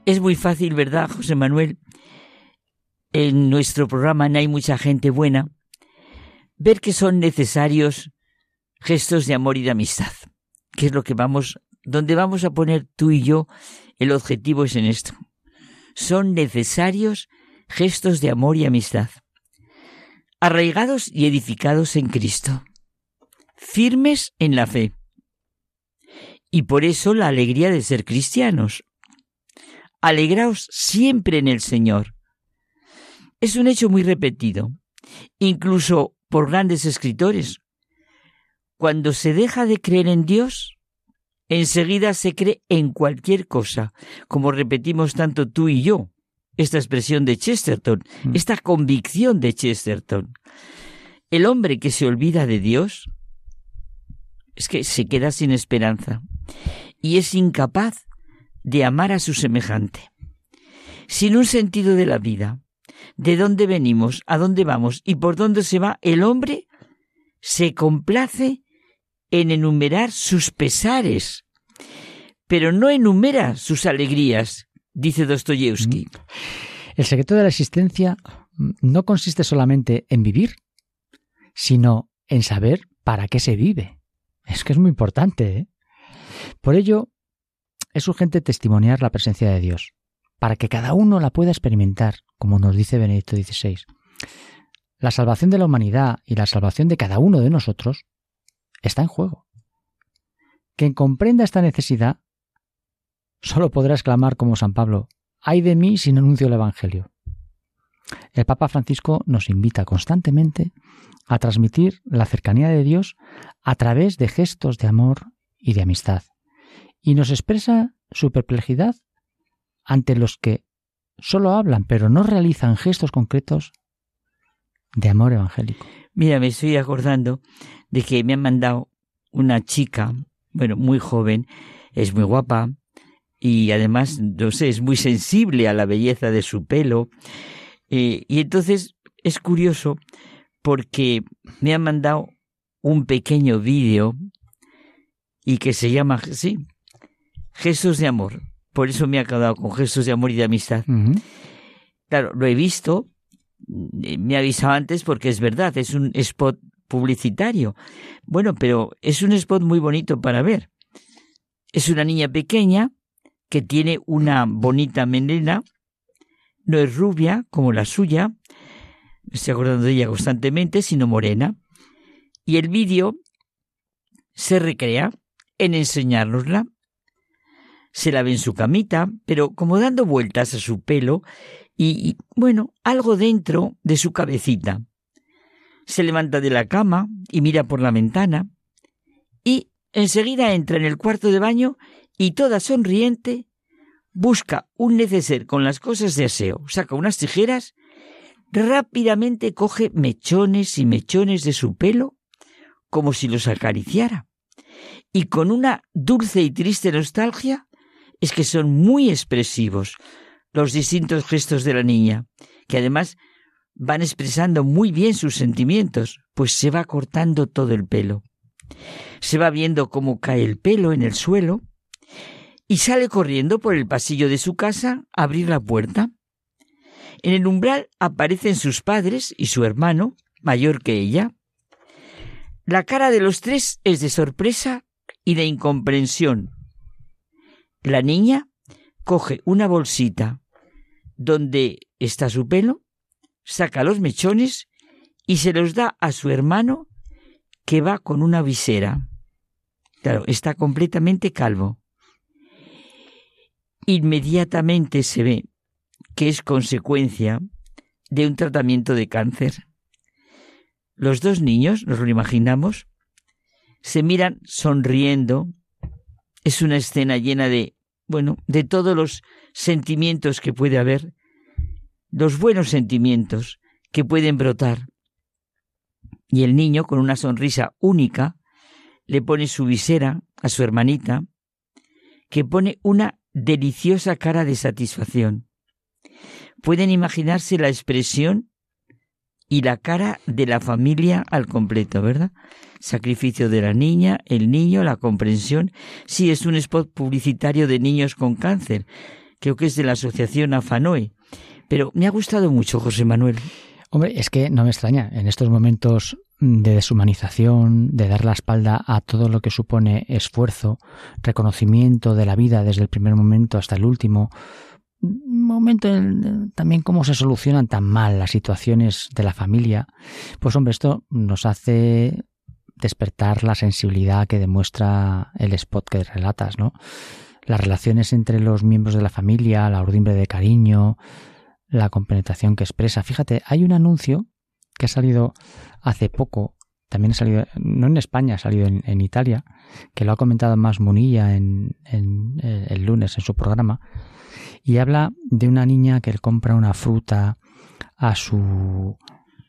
Es muy fácil, ¿verdad, José Manuel? En nuestro programa no hay mucha gente buena. Ver que son necesarios gestos de amor y de amistad. ¿Qué es lo que vamos, donde vamos a poner tú y yo el objetivo es en esto. Son necesarios gestos de amor y amistad. Arraigados y edificados en Cristo. Firmes en la fe. Y por eso la alegría de ser cristianos. Alegraos siempre en el Señor. Es un hecho muy repetido, incluso por grandes escritores. Cuando se deja de creer en Dios, enseguida se cree en cualquier cosa, como repetimos tanto tú y yo, esta expresión de Chesterton, esta convicción de Chesterton. El hombre que se olvida de Dios es que se queda sin esperanza y es incapaz de amar a su semejante. Sin un sentido de la vida, de dónde venimos, a dónde vamos y por dónde se va, el hombre se complace en enumerar sus pesares, pero no enumera sus alegrías, dice Dostoyevsky. El secreto de la existencia no consiste solamente en vivir, sino en saber para qué se vive. Es que es muy importante. ¿eh? Por ello, es urgente testimoniar la presencia de Dios, para que cada uno la pueda experimentar, como nos dice Benedicto XVI. La salvación de la humanidad y la salvación de cada uno de nosotros está en juego. Quien comprenda esta necesidad solo podrá exclamar como San Pablo, ay de mí si no anuncio el Evangelio. El Papa Francisco nos invita constantemente a transmitir la cercanía de Dios a través de gestos de amor y de amistad, y nos expresa su perplejidad ante los que solo hablan pero no realizan gestos concretos de amor evangélico. Mira, me estoy acordando de que me han mandado una chica, bueno, muy joven, es muy guapa y además, no sé, es muy sensible a la belleza de su pelo. Eh, y entonces es curioso porque me han mandado un pequeño vídeo y que se llama, sí, Gestos de Amor. Por eso me ha quedado con gestos de amor y de amistad. Claro, lo he visto, me ha avisado antes porque es verdad, es un spot publicitario. Bueno, pero es un spot muy bonito para ver. Es una niña pequeña que tiene una bonita melena, no es rubia como la suya, me estoy acordando de ella constantemente, sino morena. Y el vídeo se recrea en enseñárnosla. Se la ve en su camita, pero como dando vueltas a su pelo y, bueno, algo dentro de su cabecita. Se levanta de la cama y mira por la ventana y enseguida entra en el cuarto de baño y toda sonriente busca un neceser con las cosas de aseo, saca unas tijeras, rápidamente coge mechones y mechones de su pelo como si los acariciara. Y con una dulce y triste nostalgia es que son muy expresivos los distintos gestos de la niña, que además van expresando muy bien sus sentimientos, pues se va cortando todo el pelo. Se va viendo cómo cae el pelo en el suelo y sale corriendo por el pasillo de su casa a abrir la puerta. En el umbral aparecen sus padres y su hermano, mayor que ella. La cara de los tres es de sorpresa y de incomprensión. La niña coge una bolsita donde está su pelo, saca los mechones y se los da a su hermano que va con una visera. Claro, está completamente calvo. Inmediatamente se ve que es consecuencia de un tratamiento de cáncer. Los dos niños, nos lo imaginamos, se miran sonriendo. Es una escena llena de, bueno, de todos los sentimientos que puede haber, los buenos sentimientos que pueden brotar. Y el niño, con una sonrisa única, le pone su visera a su hermanita, que pone una deliciosa cara de satisfacción. Pueden imaginarse la expresión y la cara de la familia al completo, ¿verdad? Sacrificio de la niña, el niño, la comprensión. Sí, es un spot publicitario de niños con cáncer. Creo que es de la asociación Afanoe. Pero me ha gustado mucho, José Manuel. Hombre, es que no me extraña, en estos momentos de deshumanización, de dar la espalda a todo lo que supone esfuerzo, reconocimiento de la vida desde el primer momento hasta el último, momento en, también cómo se solucionan tan mal las situaciones de la familia, pues hombre, esto nos hace despertar la sensibilidad que demuestra el spot que relatas, ¿no? Las relaciones entre los miembros de la familia, la urdimbre de cariño, la compenetración que expresa. Fíjate, hay un anuncio que ha salido hace poco, también ha salido, no en España, ha salido en, Italia, que lo ha comentado más Munilla en, en, eh, el lunes en su programa, y habla de una niña que le compra una fruta a su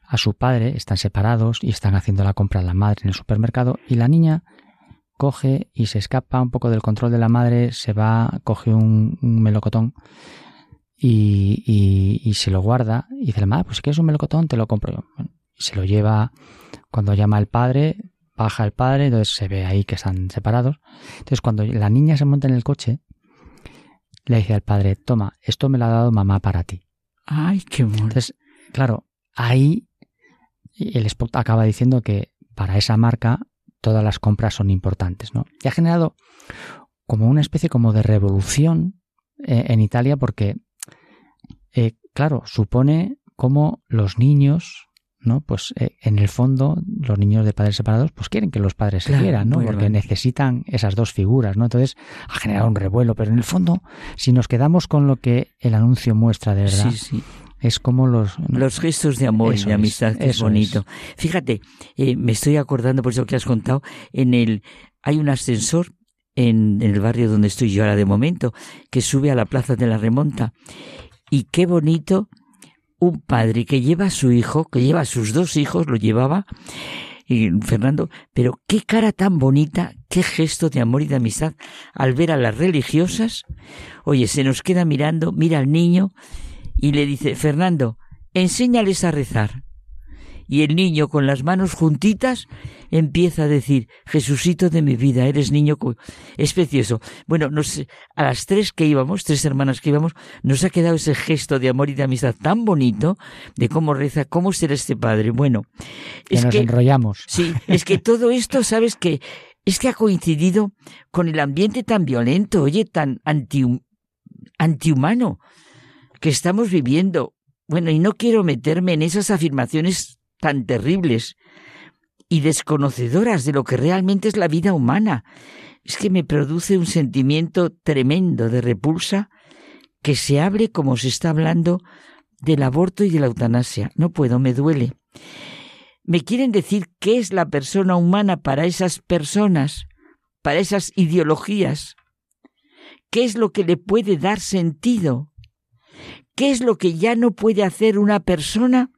a su padre, están separados y están haciendo la compra a la madre en el supermercado y la niña coge y se escapa un poco del control de la madre, se va, coge un, melocotón y, y, se lo guarda y dice la madre, pues si quieres un melocotón te lo compro yo. y se lo lleva cuando llama al padre, baja el padre, entonces se ve ahí que están separados. Entonces cuando la niña se monta en el coche, le dice al padre, toma, esto me lo ha dado mamá para ti. Ay, qué bueno. Entonces, claro, ahí el spot acaba diciendo que para esa marca todas las compras son importantes, ¿no? Y ha generado como una especie como de revolución eh, en Italia porque, eh, claro, supone como los niños ¿no? Pues eh, en el fondo los niños de padres separados pues quieren que los padres se quieran, ¿no? Porque necesitan esas dos figuras, ¿no? Entonces ha generado un revuelo, pero en el fondo si nos quedamos con lo que el anuncio muestra de verdad, es como los los gestos de amor y de amistad que es bonito. Fíjate, eh, me estoy acordando por eso que has contado en el hay un ascensor en, en el barrio donde estoy yo ahora de momento que sube a la plaza de la remonta y qué bonito un padre que lleva a su hijo, que lleva a sus dos hijos, lo llevaba, y Fernando, pero qué cara tan bonita, qué gesto de amor y de amistad al ver a las religiosas. Oye, se nos queda mirando, mira al niño y le dice, Fernando, enséñales a rezar y el niño con las manos juntitas empieza a decir, Jesucito de mi vida, eres niño. Es precioso. Bueno, nos, a las tres que íbamos, tres hermanas que íbamos, nos ha quedado ese gesto de amor y de amistad tan bonito de cómo reza, cómo será este padre. Bueno, es que nos enrollamos. Sí, es que todo esto, sabes que es que ha coincidido con el ambiente tan violento, oye, tan anti, antihumano que estamos viviendo. Bueno, y no quiero meterme en esas afirmaciones tan terribles y desconocedoras de lo que realmente es la vida humana. Es que me produce un sentimiento tremendo de repulsa que se hable como se está hablando del aborto y de la eutanasia. No puedo, me duele. Me quieren decir qué es la persona humana para esas personas, para esas ideologías. ¿Qué es lo que le puede dar sentido? ¿Qué es lo que ya no puede hacer una persona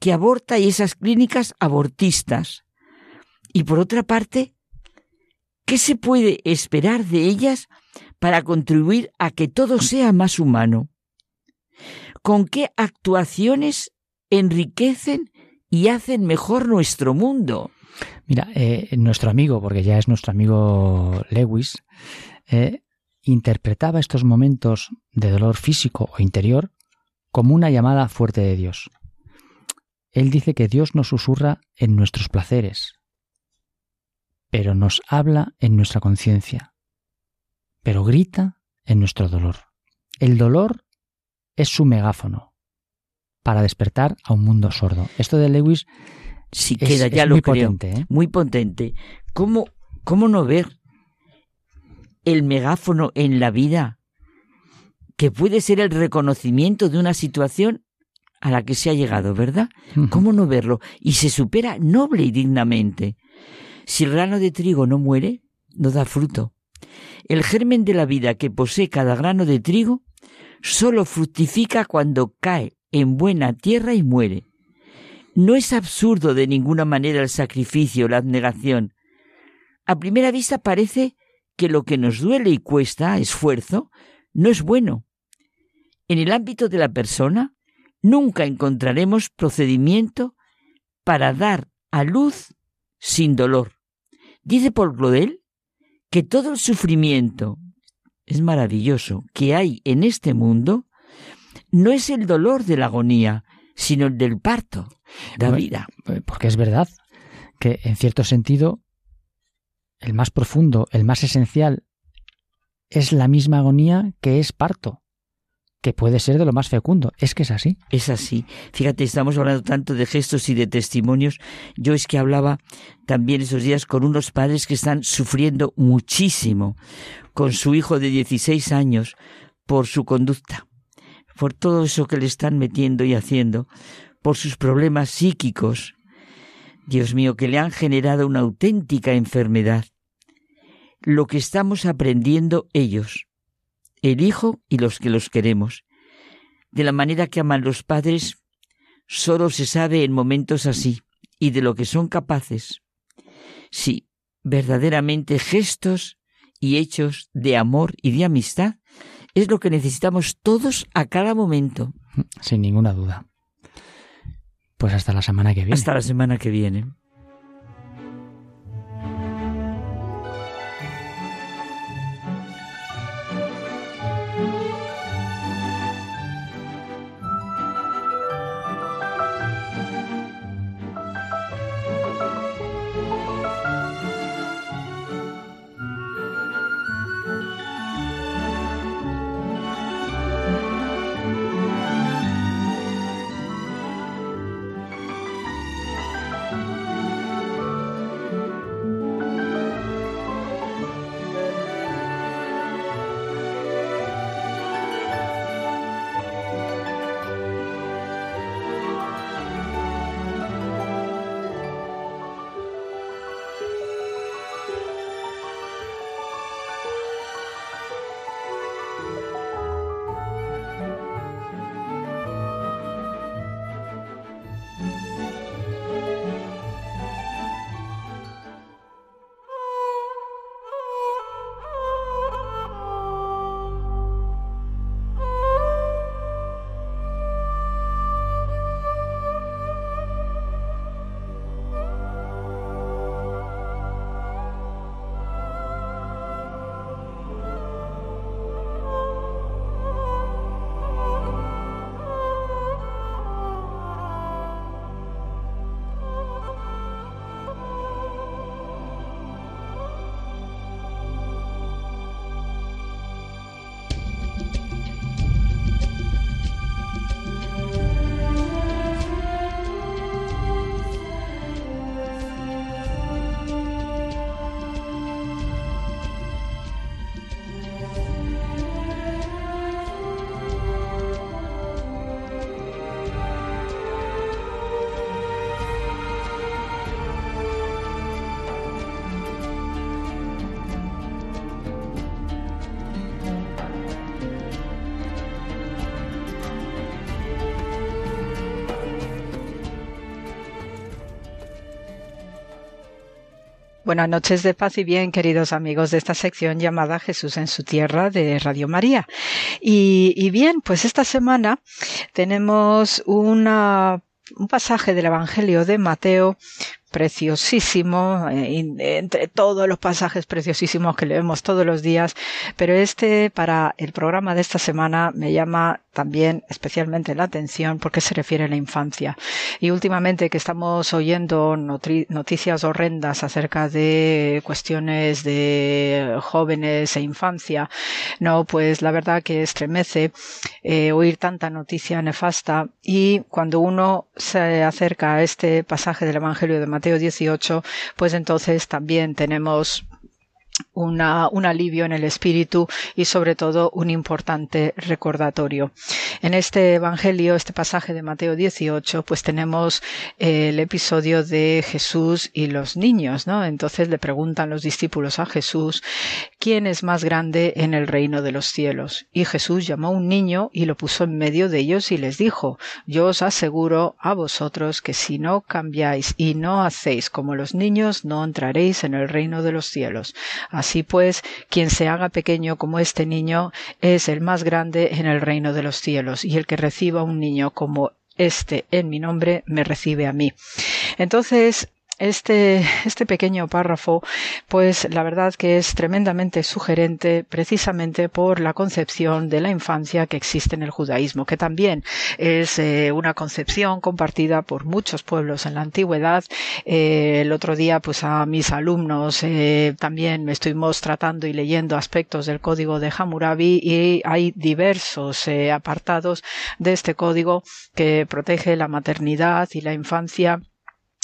que aborta y esas clínicas abortistas? Y por otra parte, ¿qué se puede esperar de ellas para contribuir a que todo sea más humano? ¿Con qué actuaciones enriquecen y hacen mejor nuestro mundo? Mira, eh, nuestro amigo, porque ya es nuestro amigo Lewis, eh, interpretaba estos momentos de dolor físico o interior como una llamada fuerte de Dios. Él dice que Dios nos susurra en nuestros placeres, pero nos habla en nuestra conciencia, pero grita en nuestro dolor. El dolor es su megáfono para despertar a un mundo sordo. Esto de Lewis sí queda ya lo muy potente, ¿eh? muy potente. ¿Cómo, ¿Cómo no ver el megáfono en la vida que puede ser el reconocimiento de una situación a la que se ha llegado, ¿verdad? ¿Cómo no verlo? Y se supera noble y dignamente. Si el grano de trigo no muere, no da fruto. El germen de la vida que posee cada grano de trigo solo fructifica cuando cae en buena tierra y muere. No es absurdo de ninguna manera el sacrificio, la abnegación. A primera vista parece que lo que nos duele y cuesta esfuerzo no es bueno, en el ámbito de la persona, nunca encontraremos procedimiento para dar a luz sin dolor. Dice Paul Claudel que todo el sufrimiento es maravilloso que hay en este mundo no es el dolor de la agonía, sino el del parto, la Bueno, vida. eh, Porque es verdad que, en cierto sentido, el más profundo, el más esencial, es la misma agonía que es parto, que puede ser de lo más fecundo. Es que es así. Es así. Fíjate, estamos hablando tanto de gestos y de testimonios. Yo es que hablaba también esos días con unos padres que están sufriendo muchísimo con su hijo de 16 años por su conducta, por todo eso que le están metiendo y haciendo, por sus problemas psíquicos. Dios mío, que le han generado una auténtica enfermedad. Lo que estamos aprendiendo ellos, el hijo y los que los queremos de la manera que aman los padres, solo se sabe en momentos así y de lo que son capaces. Sí, verdaderamente gestos y hechos de amor y de amistad es lo que necesitamos todos a cada momento. Sin ninguna duda. Pues hasta la semana que viene. Hasta la semana que viene. Buenas noches de paz y bien, queridos amigos de esta sección llamada Jesús en su tierra de Radio María. Y, y bien, pues esta semana tenemos una, un pasaje del Evangelio de Mateo preciosísimo, eh, entre todos los pasajes preciosísimos que leemos todos los días, pero este para el programa de esta semana me llama también especialmente la atención porque se refiere a la infancia. Y últimamente que estamos oyendo noticias horrendas acerca de cuestiones de jóvenes e infancia, no, pues la verdad que estremece eh, oír tanta noticia nefasta y cuando uno se acerca a este pasaje del Evangelio de Mateo 18, pues entonces también tenemos una, un alivio en el espíritu y sobre todo un importante recordatorio. En este Evangelio, este pasaje de Mateo 18, pues tenemos eh, el episodio de Jesús y los niños, ¿no? Entonces le preguntan los discípulos a Jesús, ¿quién es más grande en el reino de los cielos? Y Jesús llamó a un niño y lo puso en medio de ellos y les dijo, yo os aseguro a vosotros que si no cambiáis y no hacéis como los niños, no entraréis en el reino de los cielos. Así pues, quien se haga pequeño como este niño es el más grande en el reino de los cielos, y el que reciba un niño como este en mi nombre me recibe a mí. Entonces, este, este pequeño párrafo, pues la verdad que es tremendamente sugerente precisamente por la concepción de la infancia que existe en el judaísmo, que también es eh, una concepción compartida por muchos pueblos en la antigüedad. Eh, el otro día, pues a mis alumnos eh, también estuvimos tratando y leyendo aspectos del código de Hammurabi y hay diversos apartados de este código que protege la maternidad y la infancia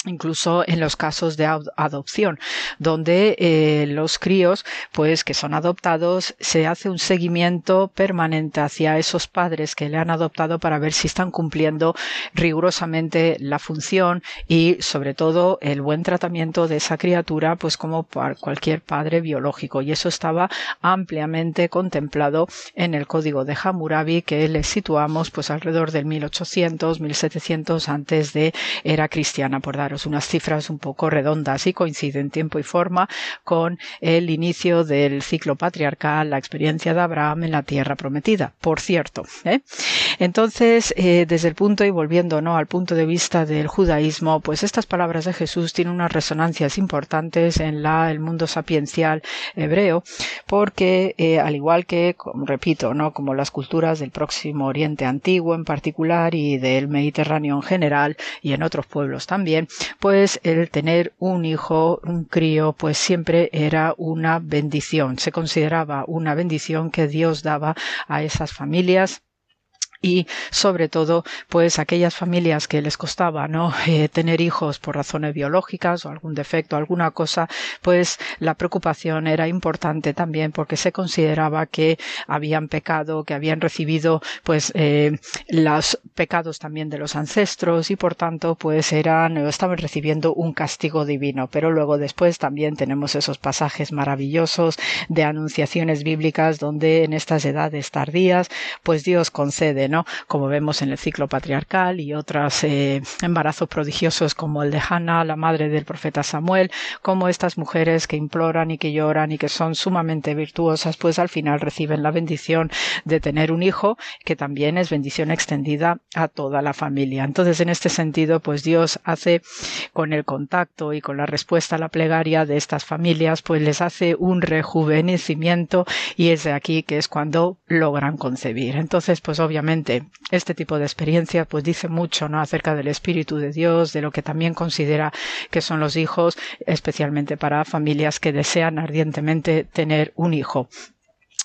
incluso en los casos de adopción, donde eh, los críos, pues que son adoptados, se hace un seguimiento permanente hacia esos padres que le han adoptado para ver si están cumpliendo rigurosamente la función y, sobre todo, el buen tratamiento de esa criatura, pues como cualquier padre biológico. Y eso estaba ampliamente contemplado en el Código de Hammurabi, que le situamos, pues alrededor del 1800, 1700 antes de era cristiana, por dar unas cifras un poco redondas y coinciden tiempo y forma con el inicio del ciclo patriarcal, la experiencia de Abraham en la tierra prometida, por cierto. ¿eh? Entonces, eh, desde el punto y volviendo ¿no? al punto de vista del judaísmo, pues estas palabras de Jesús tienen unas resonancias importantes en la, el mundo sapiencial hebreo, porque eh, al igual que, repito, ¿no? como las culturas del próximo Oriente Antiguo en particular y del Mediterráneo en general y en otros pueblos también, pues el tener un hijo, un crío, pues siempre era una bendición. Se consideraba una bendición que Dios daba a esas familias y sobre todo pues aquellas familias que les costaba no <laughs> eh, tener hijos por razones biológicas o algún defecto alguna cosa pues la preocupación era importante también porque se consideraba que habían pecado que habían recibido pues eh, los pecados también de los ancestros y por tanto pues eran estaban recibiendo un castigo divino. Pero luego después también tenemos esos pasajes maravillosos de anunciaciones bíblicas donde en estas edades tardías pues Dios concede como vemos en el ciclo patriarcal y otros eh, embarazos prodigiosos como el de Hannah, la madre del profeta Samuel, como estas mujeres que imploran y que lloran y que son sumamente virtuosas, pues al final reciben la bendición de tener un hijo, que también es bendición extendida a toda la familia. Entonces, en este sentido, pues Dios hace con el contacto y con la respuesta a la plegaria de estas familias, pues les hace un rejuvenecimiento y es de aquí que es cuando logran concebir. Entonces, pues obviamente este tipo de experiencia pues dice mucho ¿no? acerca del Espíritu de Dios, de lo que también considera que son los hijos, especialmente para familias que desean ardientemente tener un hijo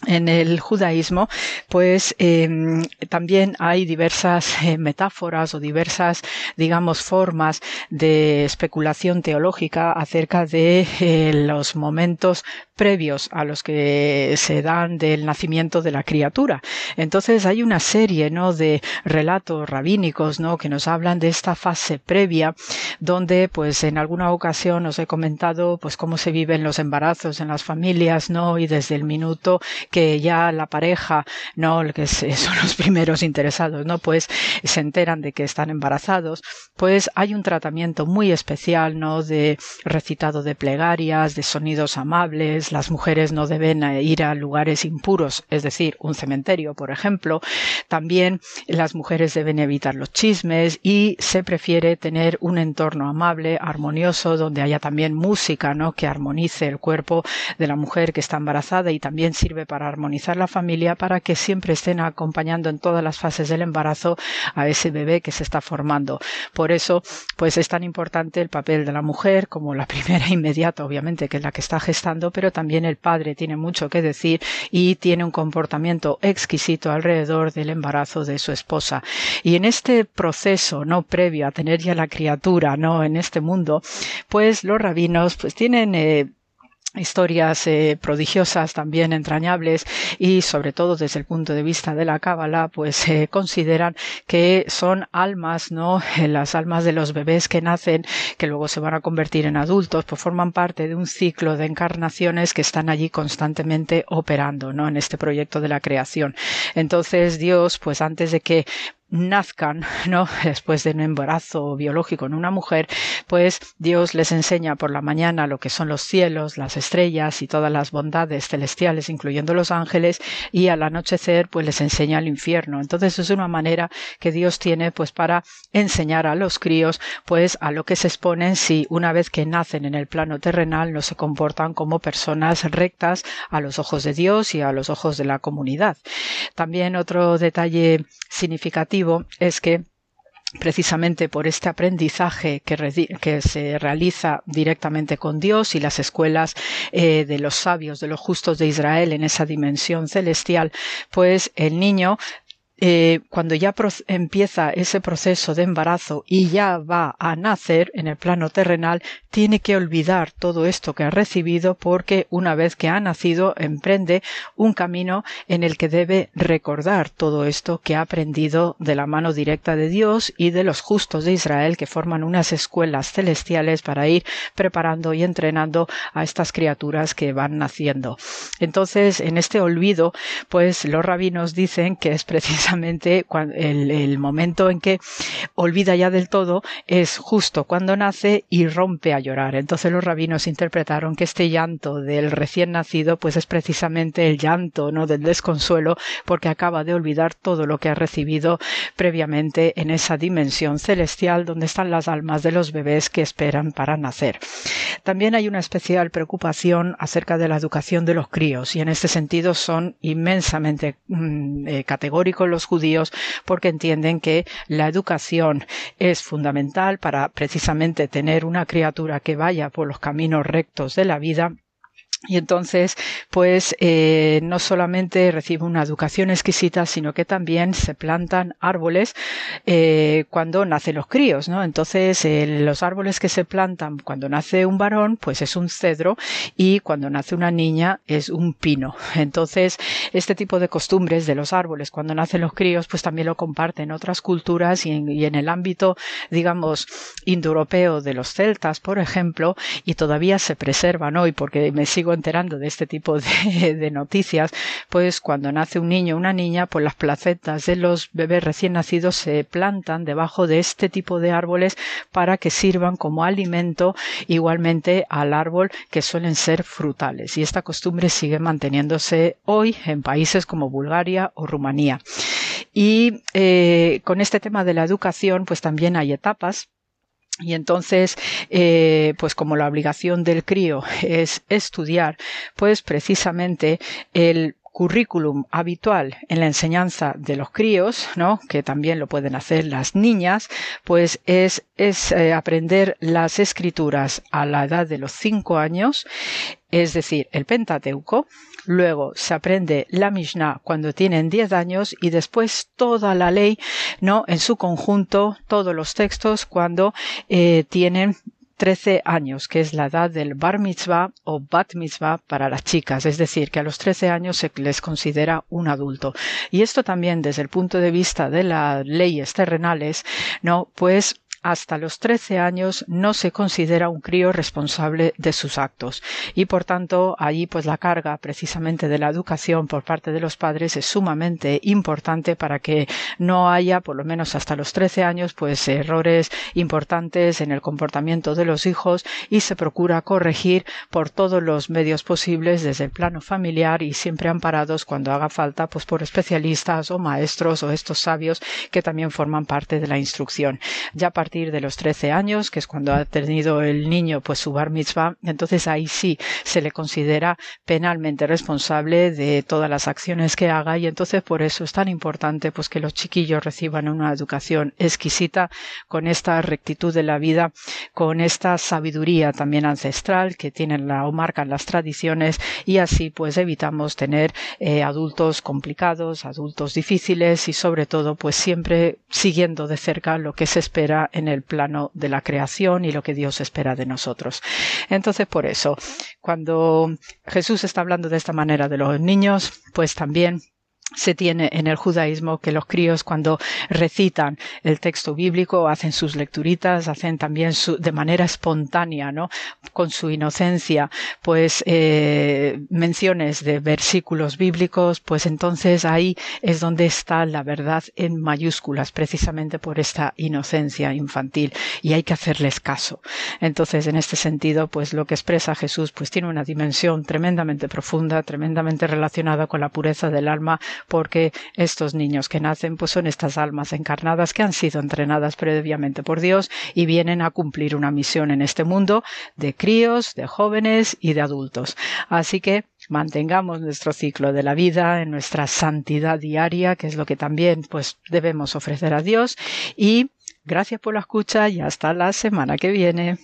en el judaísmo, pues em, también hay diversas eh, metáforas o diversas, digamos, formas de especulación teológica acerca de eh, los momentos previos a los que se dan del nacimiento de la criatura. Entonces hay una serie, ¿no? De relatos rabínicos, ¿no? Que nos hablan de esta fase previa, donde, pues, en alguna ocasión os he comentado, pues, cómo se viven los embarazos en las familias, ¿no? Y desde el minuto que ya la pareja, no, que <laughs> son los primeros interesados, no, pues se enteran de que están embarazados, pues hay un tratamiento muy especial, no, de recitado de plegarias, de sonidos amables, las mujeres no deben eh, ir a lugares impuros, es decir, un cementerio, por ejemplo, también las mujeres deben evitar los chismes y se prefiere tener un entorno amable, armonioso, donde haya también música, ¿no? que armonice el cuerpo de la mujer que está embarazada y también sirve para armonizar la familia para que siempre estén acompañando en todas las fases del embarazo a ese bebé que se está formando. Por eso, pues es tan importante el papel de la mujer como la <laughs> primera inmediata, obviamente, que es la que está gestando, pero también el padre tiene mucho que decir y tiene un comportamiento exquisito alrededor del embarazo de su esposa. Y en este proceso, no previo a tener ya la criatura, no en este mundo, pues los rabinos pues tienen eh, historias eh, prodigiosas también entrañables y sobre todo desde el punto de vista de la cábala pues se consideran que son almas no <laughs> las almas de los bebés que nacen que luego se van a convertir en adultos pues forman parte de un ciclo de encarnaciones que están allí constantemente operando no en este proyecto de la creación. Entonces Dios pues antes de que nazcan, <laughs> ¿no? Después de un embarazo biológico en una mujer, pues Dios les enseña por la mañana lo que son los cielos, las estrellas y todas las bondades celestiales, incluyendo los ángeles, y al anochecer, pues les enseña el infierno. Entonces es una manera que Dios tiene, pues, para enseñar a los críos, pues, a lo que se exponen si una vez que nacen en el plano terrenal no se comportan como personas rectas a los ojos de Dios y a los ojos de la comunidad. También otro detalle significativo es que precisamente por este aprendizaje que, se realiza directamente con Dios y las escuelas eh, de los sabios, de los justos de Israel en esa dimensión celestial, pues el niño eh, cuando ya empieza ese proceso de embarazo y ya va a nacer en el plano terrenal, tiene que olvidar todo esto que ha recibido porque una vez que ha nacido emprende un camino en el que debe recordar todo esto que ha aprendido de la mano directa de Dios y de los justos de Israel que forman unas escuelas celestiales para ir preparando y entrenando a estas criaturas que van naciendo. Entonces, en este olvido, pues los rabinos dicen que es precisamente el, momento en que olvida ya del todo es justo cuando nace y rompe a llorar. Entonces los rabinos interpretaron que este llanto del recién nacido pues es precisamente el llanto no del desconsuelo porque acaba de olvidar todo lo que ha recibido previamente en esa dimensión celestial donde están las almas de los bebés que esperan para nacer. También hay una especial preocupación acerca de la educación de los críos y en este sentido son inmensamente mm, eh, categóricos los judíos porque entienden que la educación es fundamental para precisamente tener una criatura que vaya por los caminos rectos de la vida y entonces, pues, eh, no solamente recibe una educación exquisita, sino que también se plantan árboles eh, cuando nacen los críos, ¿no? Entonces, los árboles que se plantan cuando nace un varón, pues es un cedro, y cuando nace una niña es un pino. Entonces, este tipo de costumbres de los árboles cuando nacen los críos, pues también lo comparten otras culturas y en, y en el ámbito, digamos, indoeuropeo de los celtas, por ejemplo, y todavía se preservan hoy, porque me sigo enterando de este tipo <laughs> de, noticias, pues cuando nace un niño o una niña, pues las placetas de los bebés recién nacidos se plantan debajo de este tipo de árboles para que sirvan como alimento igualmente al árbol que suelen ser frutales. Y esta costumbre sigue manteniéndose hoy en países como Bulgaria o Rumanía. Y eh, con este tema de la educación, pues también hay etapas y entonces, eh, pues como la obligación del crío es estudiar, pues precisamente el currículum habitual en la enseñanza de los críos, ¿no? que también lo pueden hacer las niñas, pues es, es eh, aprender las escrituras a la edad de los cinco años, es decir, el Pentateuco, luego se aprende la Mishnah cuando tienen 10 años y después toda la ley, ¿no? En su conjunto, todos los textos cuando eh, tienen 13 años, que es la edad del bar mitzvah o bat mitzvah para las chicas, es decir, que a los 13 años se les considera un adulto. Y esto también desde el punto de vista de las leyes terrenales, ¿no? Pues hasta los 13 años no se considera un crío responsable de sus actos y por tanto allí pues la carga precisamente de la educación por parte de los padres es sumamente importante para que no haya por lo menos hasta los 13 años pues errores importantes en el comportamiento de los hijos y se procura corregir por todos los medios posibles desde el plano familiar y siempre amparados cuando haga falta pues por especialistas o maestros o estos sabios que también forman parte de la instrucción. Ya partir de los 13 años, que es cuando ha tenido el niño pues su bar mitzvah, entonces ahí sí se le considera penalmente responsable de todas las acciones que haga y entonces por eso es tan importante pues que los chiquillos reciban una educación exquisita con esta rectitud de la vida, con esta sabiduría también ancestral que tienen la o marcan las tradiciones y así pues evitamos tener eh, adultos complicados, adultos difíciles y sobre todo pues siempre siguiendo de cerca lo que se espera en el plano de la creación y lo que Dios espera de nosotros. Entonces, por eso, cuando Jesús está hablando de esta manera de los niños, pues también se tiene en el judaísmo que los críos cuando recitan el texto bíblico hacen sus lecturitas, hacen también su, de manera espontánea, ¿no? Con su inocencia, pues eh, menciones de versículos bíblicos, pues entonces ahí es donde está la verdad en mayúsculas, precisamente por esta inocencia infantil y hay que hacerles caso. Entonces, en este sentido, pues lo que expresa Jesús, pues tiene una dimensión tremendamente profunda, tremendamente relacionada con la pureza del alma, porque estos niños que nacen pues son estas almas encarnadas que han sido entrenadas previamente por Dios y vienen a cumplir una misión en este mundo de críos, de jóvenes y de adultos. Así que mantengamos nuestro ciclo de la vida en nuestra santidad diaria, que es lo que también pues debemos ofrecer a Dios y gracias por la escucha y hasta la semana que viene.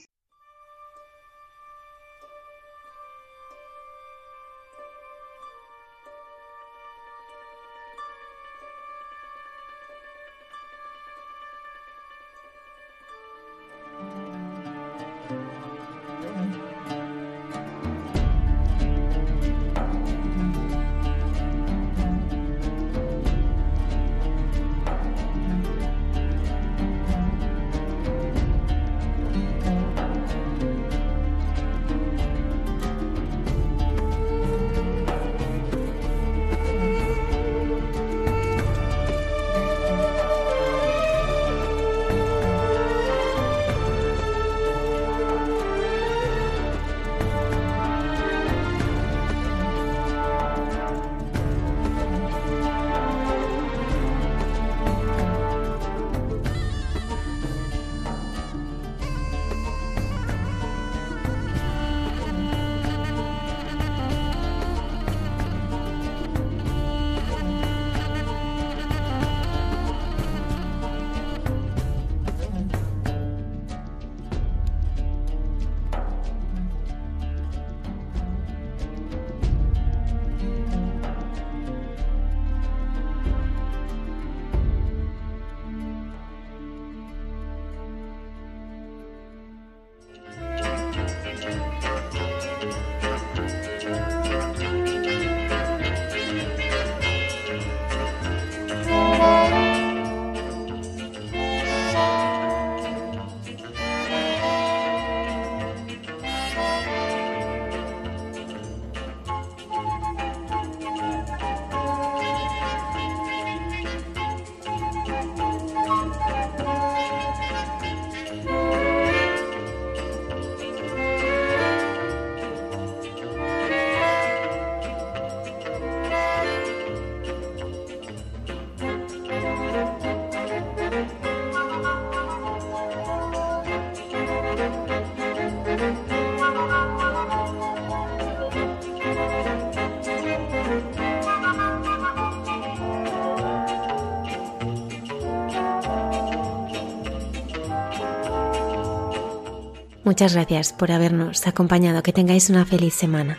Muchas gracias por habernos acompañado. Que tengáis una feliz semana.